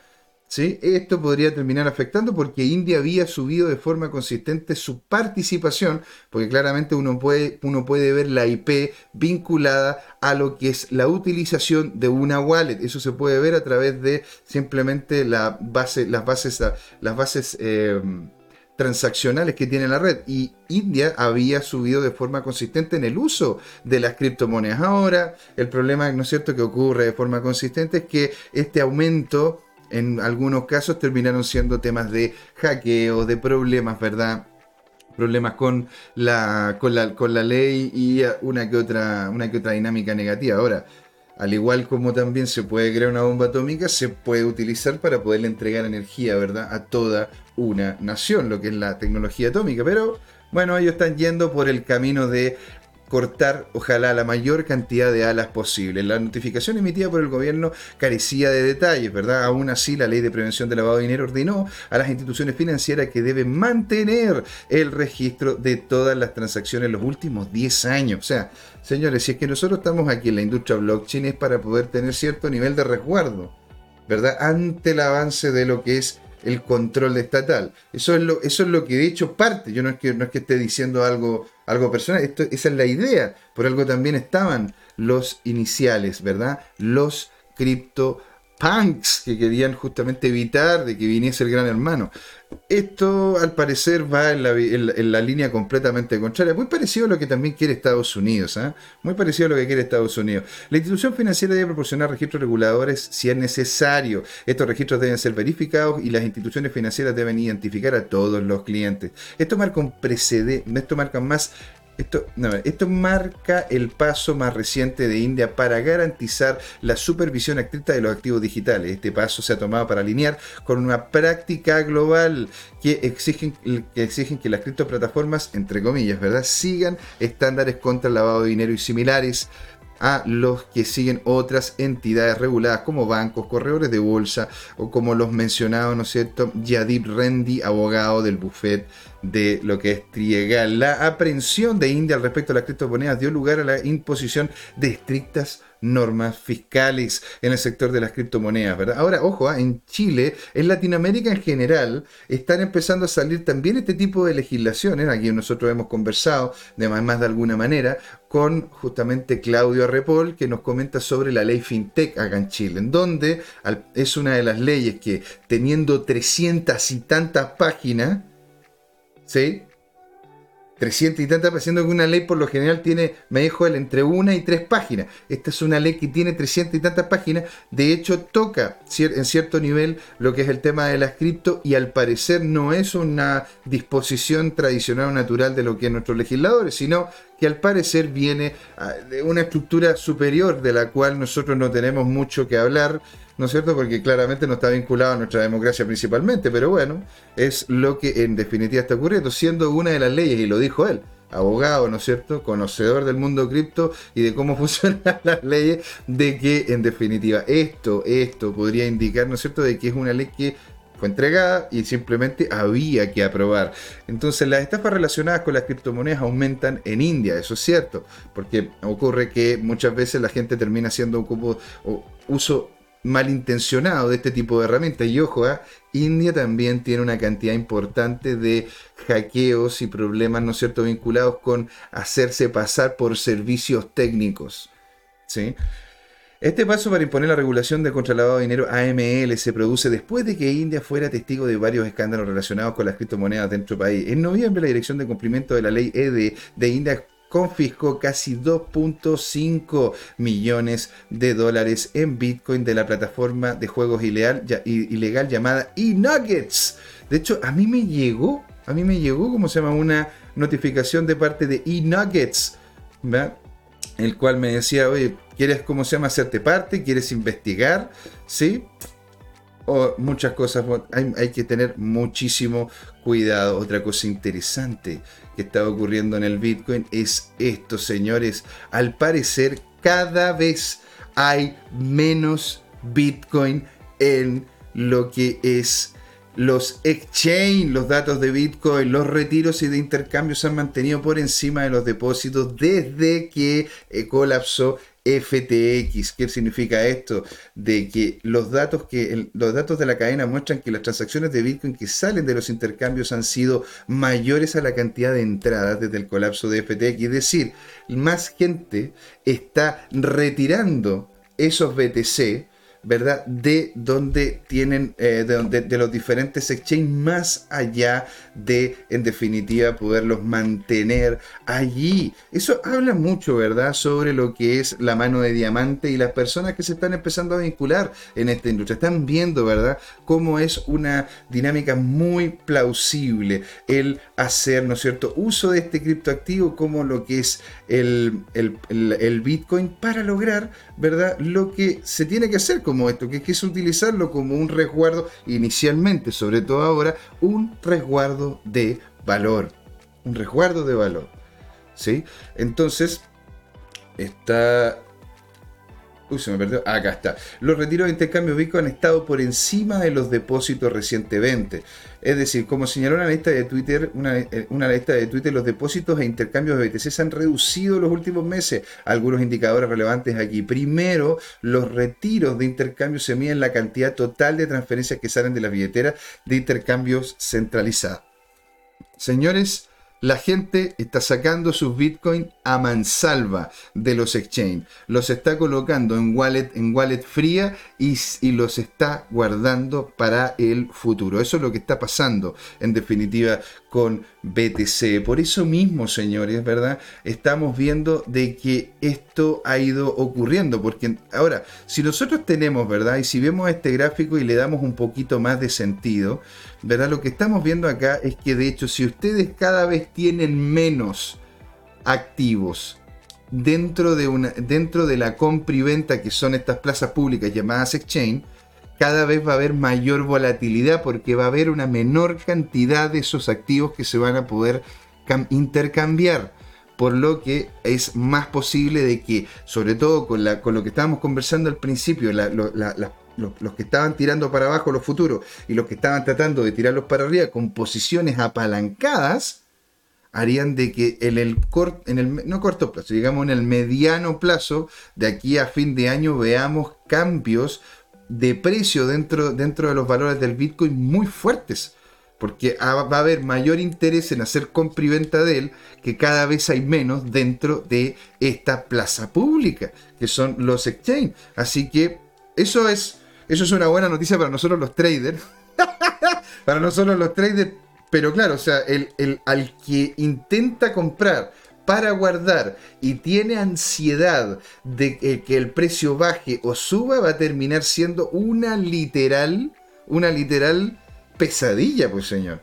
Esto podría terminar afectando porque India había subido de forma consistente su participación, porque claramente uno puede, uno puede ver la IP vinculada a lo que es la utilización de una wallet. Eso se puede ver a través de simplemente las bases, las bases eh, transaccionales que tiene la red. Y India había subido de forma consistente en el uso de las criptomonedas. Ahora, el problema, ¿no es cierto?, que ocurre de forma consistente es que este aumento en algunos casos terminaron siendo temas de hackeo, de problemas, ¿verdad? Problemas con la, con la, con la ley y una que, otra, una que otra dinámica negativa. Ahora, al igual como también se puede crear una bomba atómica, se puede utilizar para poderle entregar energía, ¿verdad? A toda una nación, lo que es la tecnología atómica. Pero bueno, ellos están yendo por el camino de cortar, ojalá, la mayor cantidad de alas posible. La notificación emitida por el gobierno carecía de detalles, ¿verdad? Aún así, la ley de prevención de lavado de dinero ordenó a las instituciones financieras que deben mantener el registro de todas las transacciones en los últimos 10 años. O sea, señores, si es que nosotros estamos aquí en la industria blockchain es para poder tener cierto nivel de resguardo, ¿verdad? Ante el avance de lo que es el control estatal. Eso es lo, eso es lo que de hecho parte. Yo no es que, no es que esté diciendo algo, algo personal, Esto, esa es la idea. Por algo también estaban los iniciales, ¿verdad? Los cripto punks que querían justamente evitar de que viniese el gran hermano. Esto al parecer va en la, línea completamente contraria, muy parecido a lo que también quiere Estados Unidos, ¿eh? muy parecido a lo que quiere Estados Unidos. La institución financiera debe proporcionar registros reguladores si es necesario. Estos registros deben ser verificados y las instituciones financieras deben identificar a todos los clientes. Esto marca un precedente, esto marca más esto, marca el paso más reciente de India para garantizar la supervisión estricta de los activos digitales. Este paso se ha tomado para alinear con una práctica global que exigen que, exigen que las criptoplataformas, entre comillas, ¿verdad?, sigan estándares contra el lavado de dinero y similares a los que siguen otras entidades reguladas como bancos, corredores de bolsa o como los mencionados, ¿no es cierto?, Yadip Rendi, abogado del buffet de lo que es Triegal. La aprehensión de India al respecto a las criptomonedas dio lugar a la imposición de estrictas normas fiscales en el sector de las criptomonedas, ¿verdad? Ahora, ojo, ¿ah? en Chile, en Latinoamérica en general, están empezando a salir también este tipo de legislaciones, aquí nosotros hemos conversado de más, de alguna manera con justamente Claudio Arrepol, que nos comenta sobre la ley FinTech acá en Chile, en donde es una de las leyes que teniendo 300 y tantas páginas, ¿sí? 300 y tantas, siendo que una ley por lo general tiene, me dijo él, entre una y tres páginas. Esta es una ley que tiene 300 y tantas páginas. De hecho, toca en cierto nivel lo que es el tema de las y al parecer no es una disposición tradicional o natural de lo que es nuestros legisladores, sino que al parecer viene ah, de una estructura superior de la cual nosotros no tenemos mucho que hablar ¿no es cierto? Porque claramente no está vinculado a nuestra democracia principalmente, pero bueno, es lo que en definitiva está ocurriendo, siendo una de las leyes, y lo dijo él, abogado, ¿no es cierto?, conocedor del mundo cripto y de cómo *laughs* funcionan las leyes, de que en definitiva esto, esto podría indicar, ¿no es cierto?, de que es una ley que fue entregada y simplemente había que aprobar. Entonces las estafas relacionadas con las criptomonedas aumentan en India, eso es cierto, porque ocurre que muchas veces la gente termina haciendo un uso malintencionado de este tipo de herramientas. Y ojo, ¿eh? India también tiene una cantidad importante de hackeos y problemas, ¿no es cierto?, vinculados con hacerse pasar por servicios técnicos. ¿sí? Este paso para imponer la regulación del contralavado de dinero AML se produce después de que India fuera testigo de varios escándalos relacionados con las criptomonedas dentro del país. En noviembre, la Dirección de Cumplimiento de la Ley ED de India confiscó casi 2.5 millones de dólares en Bitcoin de la plataforma de juegos ilegal, llamada eNuggets. De hecho, a mí me llegó, a mí me llegó, ¿cómo se llama? Una notificación de parte de eNuggets, el cual me decía, oye, ¿quieres, cómo se llama, hacerte parte? ¿Quieres investigar? ¿Sí? O muchas cosas, hay, hay que tener muchísimo cuidado. Otra cosa interesante que está ocurriendo en el Bitcoin es esto, señores. Al parecer, cada vez hay menos Bitcoin en lo que es los exchange, los datos de Bitcoin, los retiros y de intercambios se han mantenido por encima de los depósitos desde que eh, colapsó FTX. ¿Qué significa esto? De que los datos, que los datos de la cadena muestran que las transacciones de Bitcoin que salen de los intercambios han sido mayores a la cantidad de entradas desde el colapso de FTX. Es decir, más gente está retirando esos BTC ¿verdad? De donde tienen, eh, de, de, los diferentes exchanges, más allá de, en definitiva, poderlos mantener allí. Eso habla mucho, ¿verdad? Sobre lo que es la mano de diamante y las personas que se están empezando a vincular en esta industria. Están viendo, ¿verdad? Cómo es una dinámica muy plausible el hacer, ¿no es cierto?, uso de este criptoactivo como lo que es el, el, el Bitcoin para lograr, ¿verdad? Lo que se tiene que hacer como esto, que es utilizarlo como un resguardo, inicialmente, sobre todo ahora, un resguardo de valor. Un resguardo de valor. ¿sí? Entonces, está Uy, se me perdió. acá está. Los retiros de intercambio Bitcoin han estado por encima de los depósitos recientemente. Es decir, como señaló una lista de Twitter, una, eh, una lista de Twitter, los depósitos e intercambios de BTC se han reducido en los últimos meses. Algunos indicadores relevantes aquí. Primero, los retiros de intercambio se miden la cantidad total de transferencias que salen de la billetera de intercambios centralizados. Señores, la gente está sacando sus Bitcoin a mansalva de los exchange. Los está colocando en wallet, en wallet fría y, los está guardando para el futuro. Eso es lo que está pasando en definitiva con BTC. Por eso mismo, señores, ¿verdad? Estamos viendo de que esto ha ido ocurriendo. Porque ahora, si nosotros tenemos, ¿verdad? Y si vemos este gráfico y le damos un poquito más de sentido, ¿verdad? Lo que estamos viendo acá es que de hecho, si ustedes cada vez tienen menos activos dentro de, una, dentro de la compra y venta que son estas plazas públicas llamadas exchange, cada vez va a haber mayor volatilidad porque va a haber una menor cantidad de esos activos que se van a poder intercambiar. Por lo que es más posible de que, sobre todo con, lo que estábamos conversando al principio, los, que estaban tirando para abajo los futuros y los que estaban tratando de tirarlos para arriba con posiciones apalancadas, harían de que en el, en el no corto plazo, digamos en el mediano plazo, de aquí a fin de año veamos cambios de precio dentro, dentro de los valores del Bitcoin muy fuertes. Porque va a haber mayor interés en hacer compra y venta de él, que cada vez hay menos dentro de esta plaza pública, que son los exchange. Así que eso es, eso es una buena noticia para nosotros los traders. *laughs* para nosotros los traders. Pero claro, o sea, el, el, al que intenta comprar para guardar y tiene ansiedad de que el precio baje o suba, va a terminar siendo una literal, una literal pesadilla, pues señor.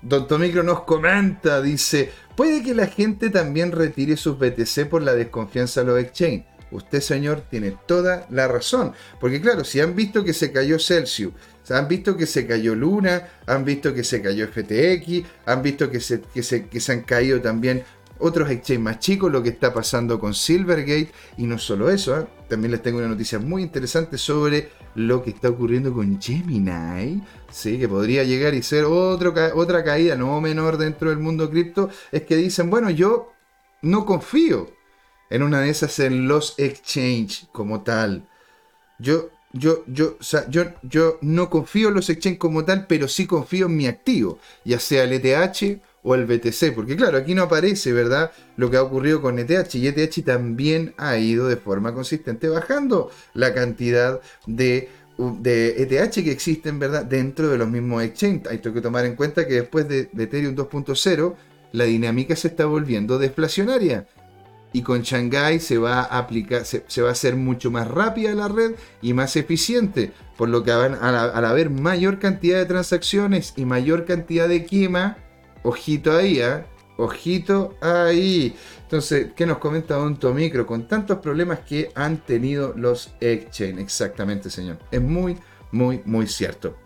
Don Tomicro nos comenta, dice, puede que la gente también retire sus BTC por la desconfianza de los exchange. Usted, señor, tiene toda la razón. Porque claro, si han visto que se cayó Celsius, han visto que se cayó Luna, han visto que se cayó FTX, han visto que se, que se, que se han caído también otros exchanges más chicos, lo que está pasando con Silvergate. Y no solo eso, ¿eh? también les tengo una noticia muy interesante sobre lo que está ocurriendo con Gemini. Sí, que podría llegar y ser otro, otra caída no menor dentro del mundo cripto. Es que dicen, bueno, yo no confío en una de esas en los exchange como tal. Yo, yo, yo, o sea, yo, yo no confío en los exchange como tal, pero sí confío en mi activo, ya sea el ETH o el BTC, porque claro, aquí no aparece, ¿verdad? Lo que ha ocurrido con ETH y ETH también ha ido de forma consistente bajando la cantidad de, de ETH que existen, ¿verdad? Dentro de los mismos exchanges. Hay que tomar en cuenta que después de, Ethereum 2.0, la dinámica se está volviendo deflacionaria. Y con Shanghai se va a aplicar, se, va a hacer mucho más rápida la red y más eficiente. Por lo que al, haber mayor cantidad de transacciones y mayor cantidad de quema, Ojito ahí, ¿eh? Ojito ahí. Entonces, ¿qué nos comenta Don Tomicro? Con tantos problemas que han tenido los exchange. Exactamente, señor. Es muy, muy, muy cierto.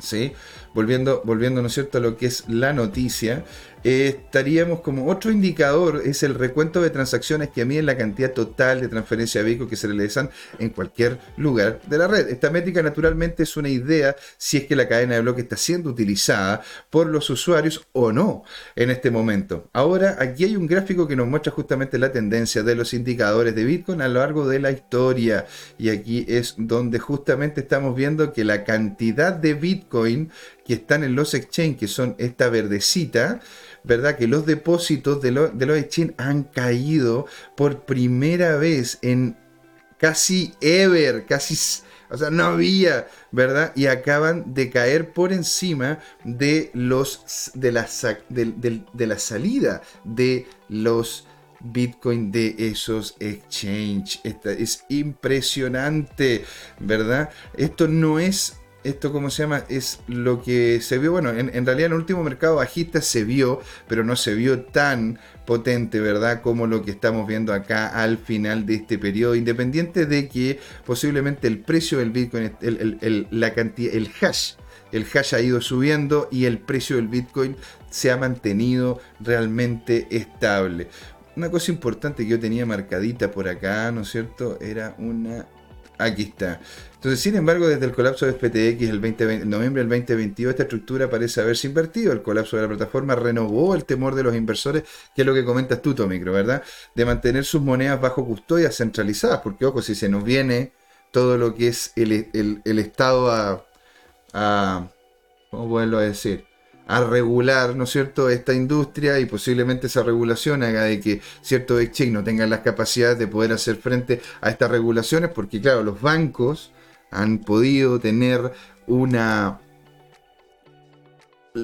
¿Sí? Volviendo, volviendo, ¿no es cierto?, a lo que es la noticia estaríamos como otro indicador es el recuento de transacciones que miden la cantidad total de transferencia de vehículos que se realizan en cualquier lugar de la red. Esta métrica naturalmente es una idea si es que la cadena de bloques está siendo utilizada por los usuarios o no en este momento. Ahora aquí hay un gráfico que nos muestra justamente la tendencia de los indicadores de Bitcoin a lo largo de la historia y aquí es donde justamente estamos viendo que la cantidad de Bitcoin que están en los exchange, que son esta verdecita, ¿verdad? Que los depósitos de, de los exchange han caído por primera vez en casi ever, casi... O sea, no había, ¿verdad? Y acaban de caer por encima de los de la, de, la salida de los Bitcoin de esos exchange. Esta es impresionante, ¿verdad? Esto no es esto, ¿cómo se llama? Es lo que se vio, bueno, en, realidad en el último mercado bajista se vio, pero no se vio tan potente, ¿verdad? Como lo que estamos viendo acá al final de este periodo, independiente de que posiblemente el precio del Bitcoin, la cantidad, el hash el hash ha ido subiendo y el precio del Bitcoin se ha mantenido realmente estable. Una cosa importante que yo tenía marcadita por acá, ¿no es cierto? Era una... Aquí está. Entonces, sin embargo, desde el colapso de FTX el 2020, noviembre del 2022, esta estructura parece haberse invertido. El colapso de la plataforma renovó el temor de los inversores, que es lo que comentas tú, Tomicro, ¿verdad? De mantener sus monedas bajo custodia centralizadas, porque, ojo, si se nos viene todo lo que es el, Estado a, a, ¿cómo puedo decir? a regular, ¿no es cierto?, esta industria y posiblemente esa regulación haga de que ciertos exchange no tengan las capacidades de poder hacer frente a estas regulaciones, porque claro, los bancos han podido tener una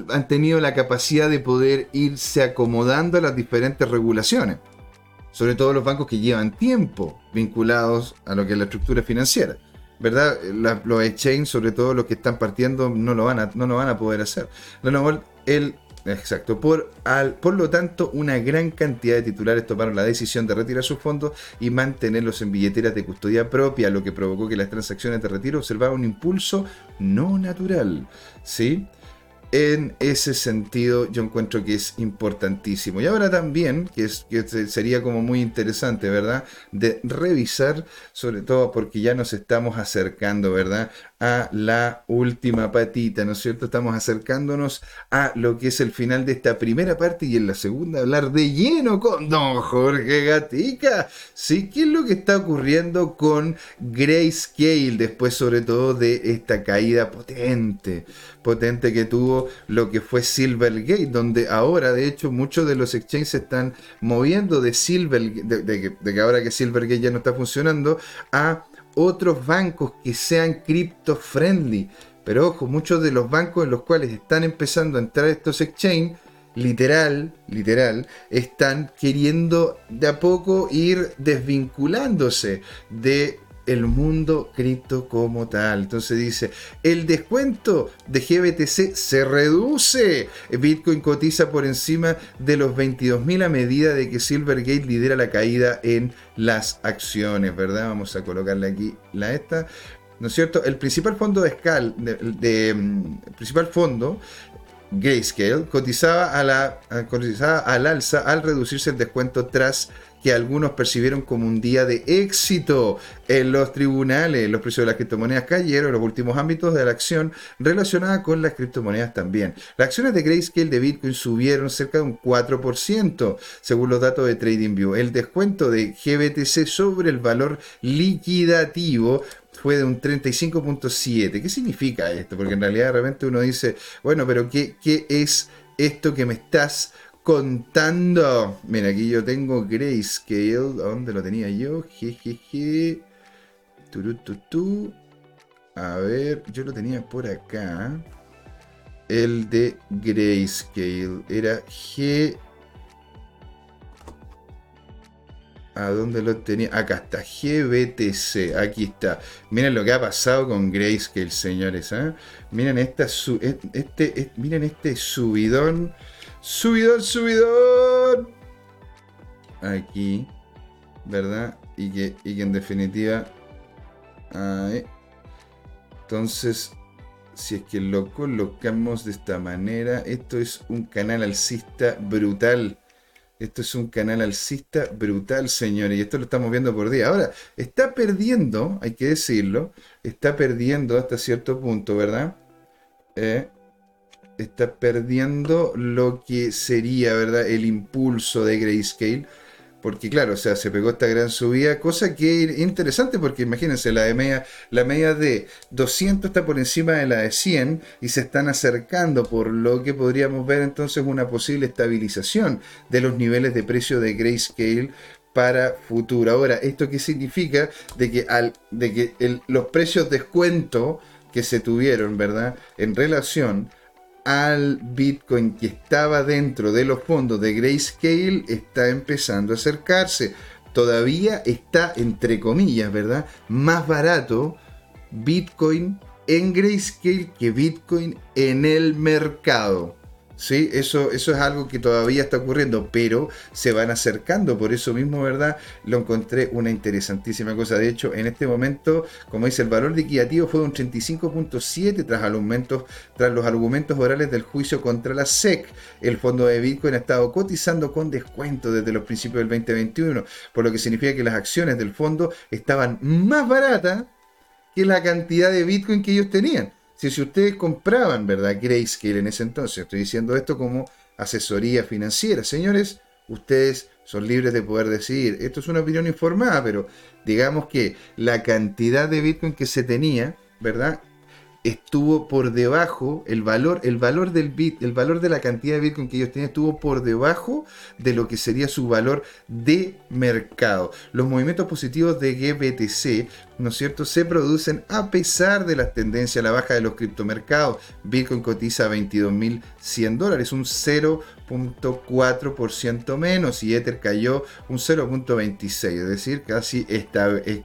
han tenido la capacidad de poder irse acomodando a las diferentes regulaciones. Sobre todo los bancos que llevan tiempo vinculados a lo que es la estructura financiera. ¿verdad? los exchange, sobre todo los que están partiendo, no lo van a, no lo van a poder hacer. Exacto. Por, al, por lo tanto, una gran cantidad de titulares tomaron la decisión de retirar sus fondos y mantenerlos en billeteras de custodia propia, lo que provocó que las transacciones de retiro observaran un impulso no natural. ¿Sí? en ese sentido yo encuentro que es importantísimo. Y ahora también, que, es, que sería como muy interesante, ¿verdad? De revisar, sobre todo porque ya nos estamos acercando, ¿verdad? A la última patita, ¿no es cierto? Estamos acercándonos a lo que es el final de esta primera parte y en la segunda hablar de lleno con don Jorge Gatica. Sí, ¿qué es lo que está ocurriendo con Grayscale después sobre todo de esta caída potente, potente que tuvo lo que fue Silvergate, donde ahora de hecho muchos de los exchanges están moviendo de Silvergate, de que ahora que Silvergate ya no está funcionando, a otros bancos que sean crypto friendly. Pero ojo, muchos de los bancos en los cuales están empezando a entrar estos exchange, literal, literal, están queriendo de a poco ir desvinculándose de el mundo cripto como tal. Entonces dice, el descuento de GBTC se reduce. Bitcoin cotiza por encima de los 22.000 a medida de que Silvergate lidera la caída en las acciones, ¿verdad? Vamos a colocarle aquí la esta. ¿No es cierto? El principal fondo de, Scal, de, mm, el principal fondo Grayscale cotizaba, a la, cotizaba al alza al reducirse el descuento tras que algunos percibieron como un día de éxito en los tribunales. Los precios de las criptomonedas cayeron en los últimos ámbitos de la acción relacionada con las criptomonedas también. Las acciones de Grayscale de Bitcoin subieron cerca de un 4%, según los datos de TradingView. El descuento de GBTC sobre el valor liquidativo fue de un 35.7. ¿Qué significa esto? Porque en realidad de repente uno dice, bueno, pero ¿qué, qué es esto que me estás contando. Mira, aquí yo tengo Grayscale. ¿Dónde lo tenía yo? Jejeje. tu A ver, yo lo tenía por acá. El de Grayscale. Era G. ¿A dónde lo tenía? Acá está, GBTC. Aquí está. Miren lo que ha pasado con Grayscale, señores. ¿eh? Miren, esta, este, miren este subidón subidón, subidón. Aquí, ¿verdad? Y que, y que en definitiva... Entonces, si es que lo colocamos de esta manera, esto es un canal alcista brutal. Esto es un canal alcista brutal, señores, y esto lo estamos viendo por día. Ahora, está perdiendo, hay que decirlo, está perdiendo hasta cierto punto, ¿verdad? Eh, está perdiendo lo que sería, ¿verdad? El impulso de Grayscale. Porque claro, o sea, se pegó esta gran subida, cosa que es interesante porque imagínense, la, de media, la media de 200 está por encima de la de 100 y se están acercando, por lo que podríamos ver entonces una posible estabilización de los niveles de precio de Grayscale para futuro. Ahora, ¿esto qué significa? De que, al, de que los precios descuento que se tuvieron, ¿verdad? En relación al Bitcoin que estaba dentro de los fondos de Grayscale está empezando a acercarse. Todavía está, entre comillas, ¿verdad? Más barato Bitcoin en Grayscale que Bitcoin en el mercado. ¿Sí? Eso, eso es algo que todavía está ocurriendo, pero se van acercando, por eso mismo, ¿verdad? Lo encontré una interesantísima cosa. De hecho, en este momento, como dice, el valor liquidativo fue de un 35.7 tras, argumentos, tras los argumentos orales del juicio contra la SEC. El fondo de Bitcoin ha estado cotizando con descuento desde los principios del 2021, por lo que significa que las acciones del fondo estaban más baratas que la cantidad de Bitcoin que ellos tenían. Si, ustedes compraban, ¿verdad? Grayscale en ese entonces, estoy diciendo esto como asesoría financiera. Señores, ustedes son libres de poder decidir. Esto es una opinión informada, pero digamos que la cantidad de Bitcoin que se tenía, ¿verdad? Estuvo por debajo, el valor, el valor del bit, el valor de la cantidad de Bitcoin que ellos tenían estuvo por debajo de lo que sería su valor de mercado. Los movimientos positivos de GBTC, ¿no es cierto?, se producen a pesar de las tendencias a la baja de los criptomercados. Bitcoin cotiza 22.100 dólares, un 0.4% menos y Ether cayó un 0.26, es decir, casi, eh,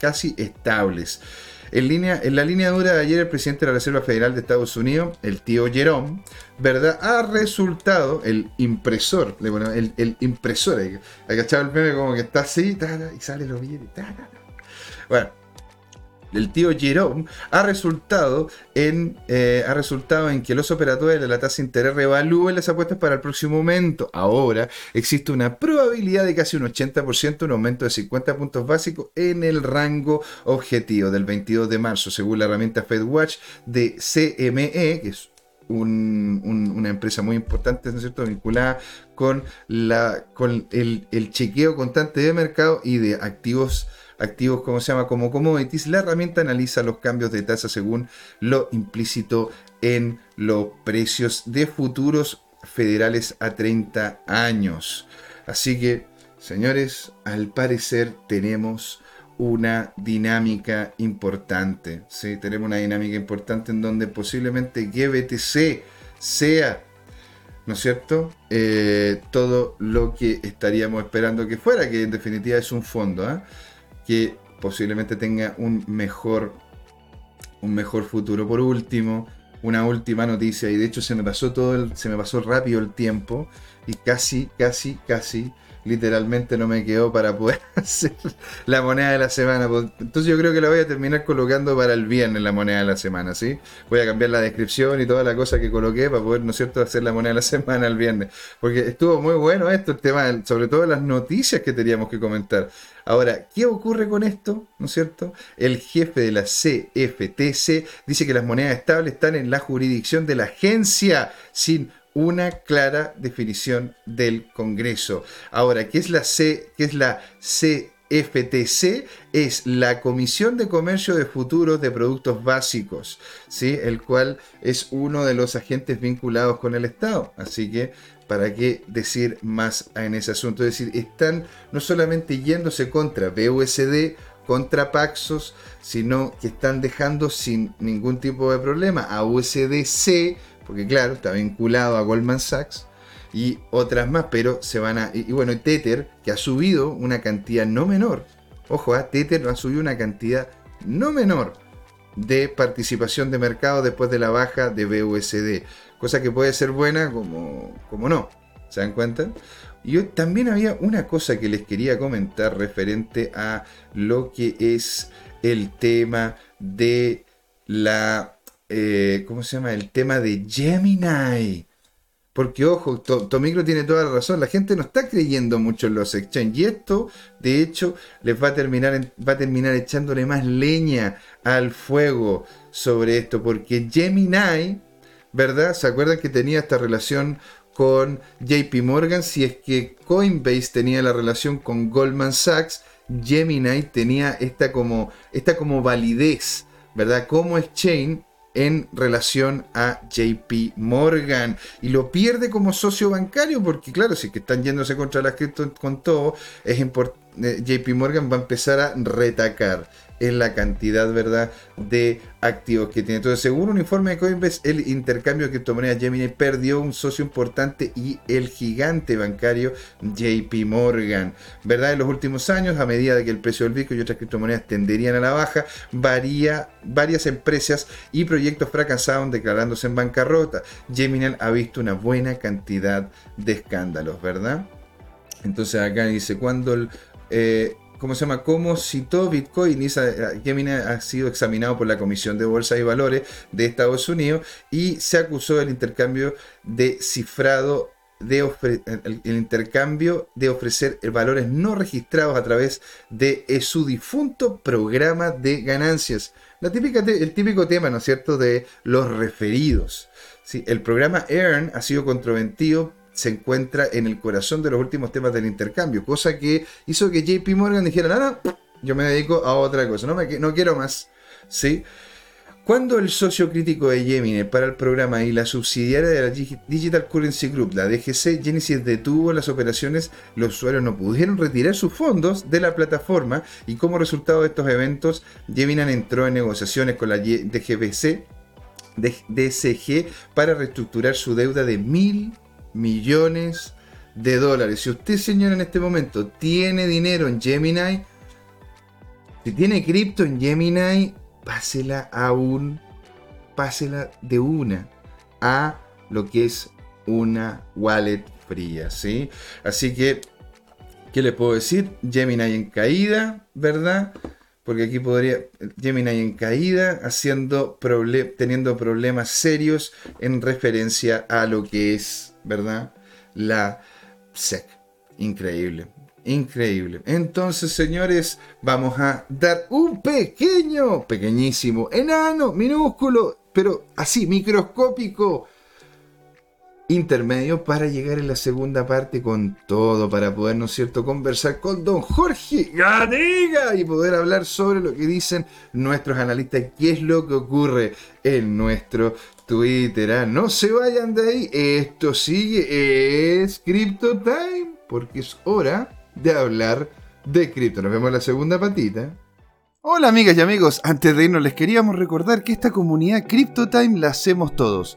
casi estables. En, línea, en la línea dura de ayer, el presidente de la Reserva Federal de Estados Unidos, el tío Jerome, ¿verdad? Ha resultado, el impresor, bueno, el, el impresor, hay el meme como que está así, y sale los billetes, bueno, el tío Jerome ha resultado en, eh, ha resultado en que los operadores de la tasa de interés revalúen las apuestas para el próximo momento. Ahora existe una probabilidad de casi un 80%, un aumento de 50 puntos básicos en el rango objetivo del 22 de marzo, según la herramienta FedWatch de CME, que es una empresa muy importante, ¿no es cierto?, vinculada con, la, con el chequeo constante de mercado y de activos activos, como se llama, como commodities, la herramienta analiza los cambios de tasa según lo implícito en los precios de futuros federales a 30 años. Así que, señores, al parecer tenemos una dinámica importante. ¿sí? Tenemos una dinámica importante en donde posiblemente GBTC sea, ¿no es cierto? Eh, todo lo que estaríamos esperando que fuera, que en definitiva es un fondo. ¿ah? Que posiblemente tenga un mejor, un mejor futuro. Por último, una última noticia, y de hecho se me pasó todo el, se me pasó rápido el tiempo, y casi, casi, casi literalmente no me quedó para poder *laughs* hacer la moneda de la semana. Pues, entonces yo creo que la voy a terminar colocando para el viernes la moneda de la semana, ¿sí? Voy a cambiar la descripción y toda la cosa que coloqué para poder, ¿no es cierto?, hacer la moneda de la *laughs* semana el viernes. Porque estuvo muy bueno esto, el tema, sobre todo las noticias que teníamos que comentar. Ahora, ¿qué ocurre con esto? ¿No es cierto? El jefe de la CFTC dice que las monedas estables están en la jurisdicción de la agencia sin una clara definición del Congreso. Ahora, ¿qué es la C? ¿Qué es la CFTC? Es la Comisión de Comercio de Futuros de Productos Básicos, ¿sí? el cual es uno de los agentes vinculados con el Estado. Así que, ¿para qué decir más en ese asunto? Es decir, están no solamente yéndose contra BUSD, contra Paxos, sino que están dejando sin ningún tipo de problema a USDC porque claro, está vinculado a Goldman Sachs y otras más, pero se van a... Y, bueno, Tether, que ha subido una cantidad no menor, ojo, ¿eh? Tether ha subido una cantidad no menor de participación de mercado después de la baja de BUSD, cosa que puede ser buena como, como no, ¿se dan cuenta? Y también había una cosa que les quería comentar referente a lo que es el tema de la eh, ¿cómo se llama? El tema de Gemini. Porque, ojo, Tomicro tiene toda la razón. La gente no está creyendo mucho en los exchanges. Y esto, de hecho, les va a terminar, va a terminar echándole más leña al fuego sobre esto. Porque Gemini, ¿verdad? ¿Se acuerdan que tenía esta relación con JP Morgan? Si es que Coinbase tenía la relación con Goldman Sachs, Gemini tenía esta como, esta como validez, ¿verdad? Como exchange en relación a JP Morgan. Y lo pierde como socio bancario porque claro, si que están yéndose contra las cripto con todo, es eh, JP Morgan va a empezar a retacar en la cantidad, ¿verdad?, de activos que tiene. Entonces, según un informe de Coinbase, el intercambio de criptomonedas Gemini perdió un socio importante y el gigante bancario JP Morgan, ¿verdad? En los últimos años, a medida de que el precio del Bitcoin y otras criptomonedas tenderían a la baja, varía, varias empresas y proyectos fracasaron declarándose en bancarrota. Gemini ha visto una buena cantidad de escándalos, ¿verdad? Entonces acá dice, cuando el, eh, ¿cómo se llama? Cómo citó Bitcoin y Gemini ha sido examinado por la Comisión de Bolsa y Valores de Estados Unidos y se acusó del intercambio de cifrado de el, intercambio de ofrecer valores no registrados a través de su difunto programa de ganancias. La típica el típico tema, ¿no es cierto?, de los referidos. ¿sí? El programa EARN ha sido controvertido se encuentra en el corazón de los últimos temas del intercambio, cosa que hizo que JP Morgan dijera, no, no, yo me dedico a otra cosa, no, me, no quiero más. ¿Sí? Cuando el socio crítico de Gemini para el programa y la subsidiaria de la Digital Currency Group, la DGC, Genesis detuvo las operaciones, los usuarios no pudieron retirar sus fondos de la plataforma y como resultado de estos eventos, Gemini entró en negociaciones con la DGBC, DCG, para reestructurar su deuda de mil millones de dólares. Si usted, señor, en este momento tiene dinero en Gemini, si tiene cripto en Gemini, pásela a un, pásela de una a lo que es una wallet fría, ¿sí? Así que, ¿qué le puedo decir? Gemini en caída, ¿verdad? Porque aquí podría Gemini en caída, haciendo teniendo problemas serios en referencia a lo que es ¿verdad? La SEC. Increíble. Increíble. Entonces, señores, vamos a dar un pequeño, pequeñísimo, enano, minúsculo, pero así, microscópico intermedio para llegar en la segunda parte con todo, para poder, ¿no es cierto?, conversar con don Jorge Ganiga y poder hablar sobre lo que dicen nuestros analistas, qué es lo que ocurre en nuestro Twitter. ¿ah? No se vayan de ahí, esto sigue, es Crypto Time, porque es hora de hablar de cripto. Nos vemos en la segunda patita. Hola amigas y amigos, antes de irnos les queríamos recordar que esta comunidad CryptoTime la hacemos todos.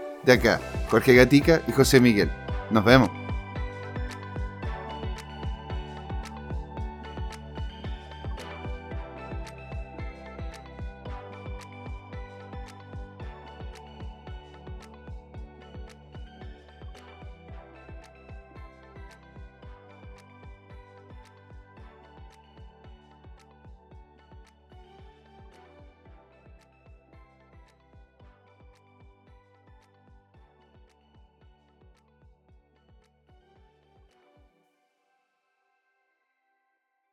de acá, Jorge Gatica y José Miguel. Nos vemos.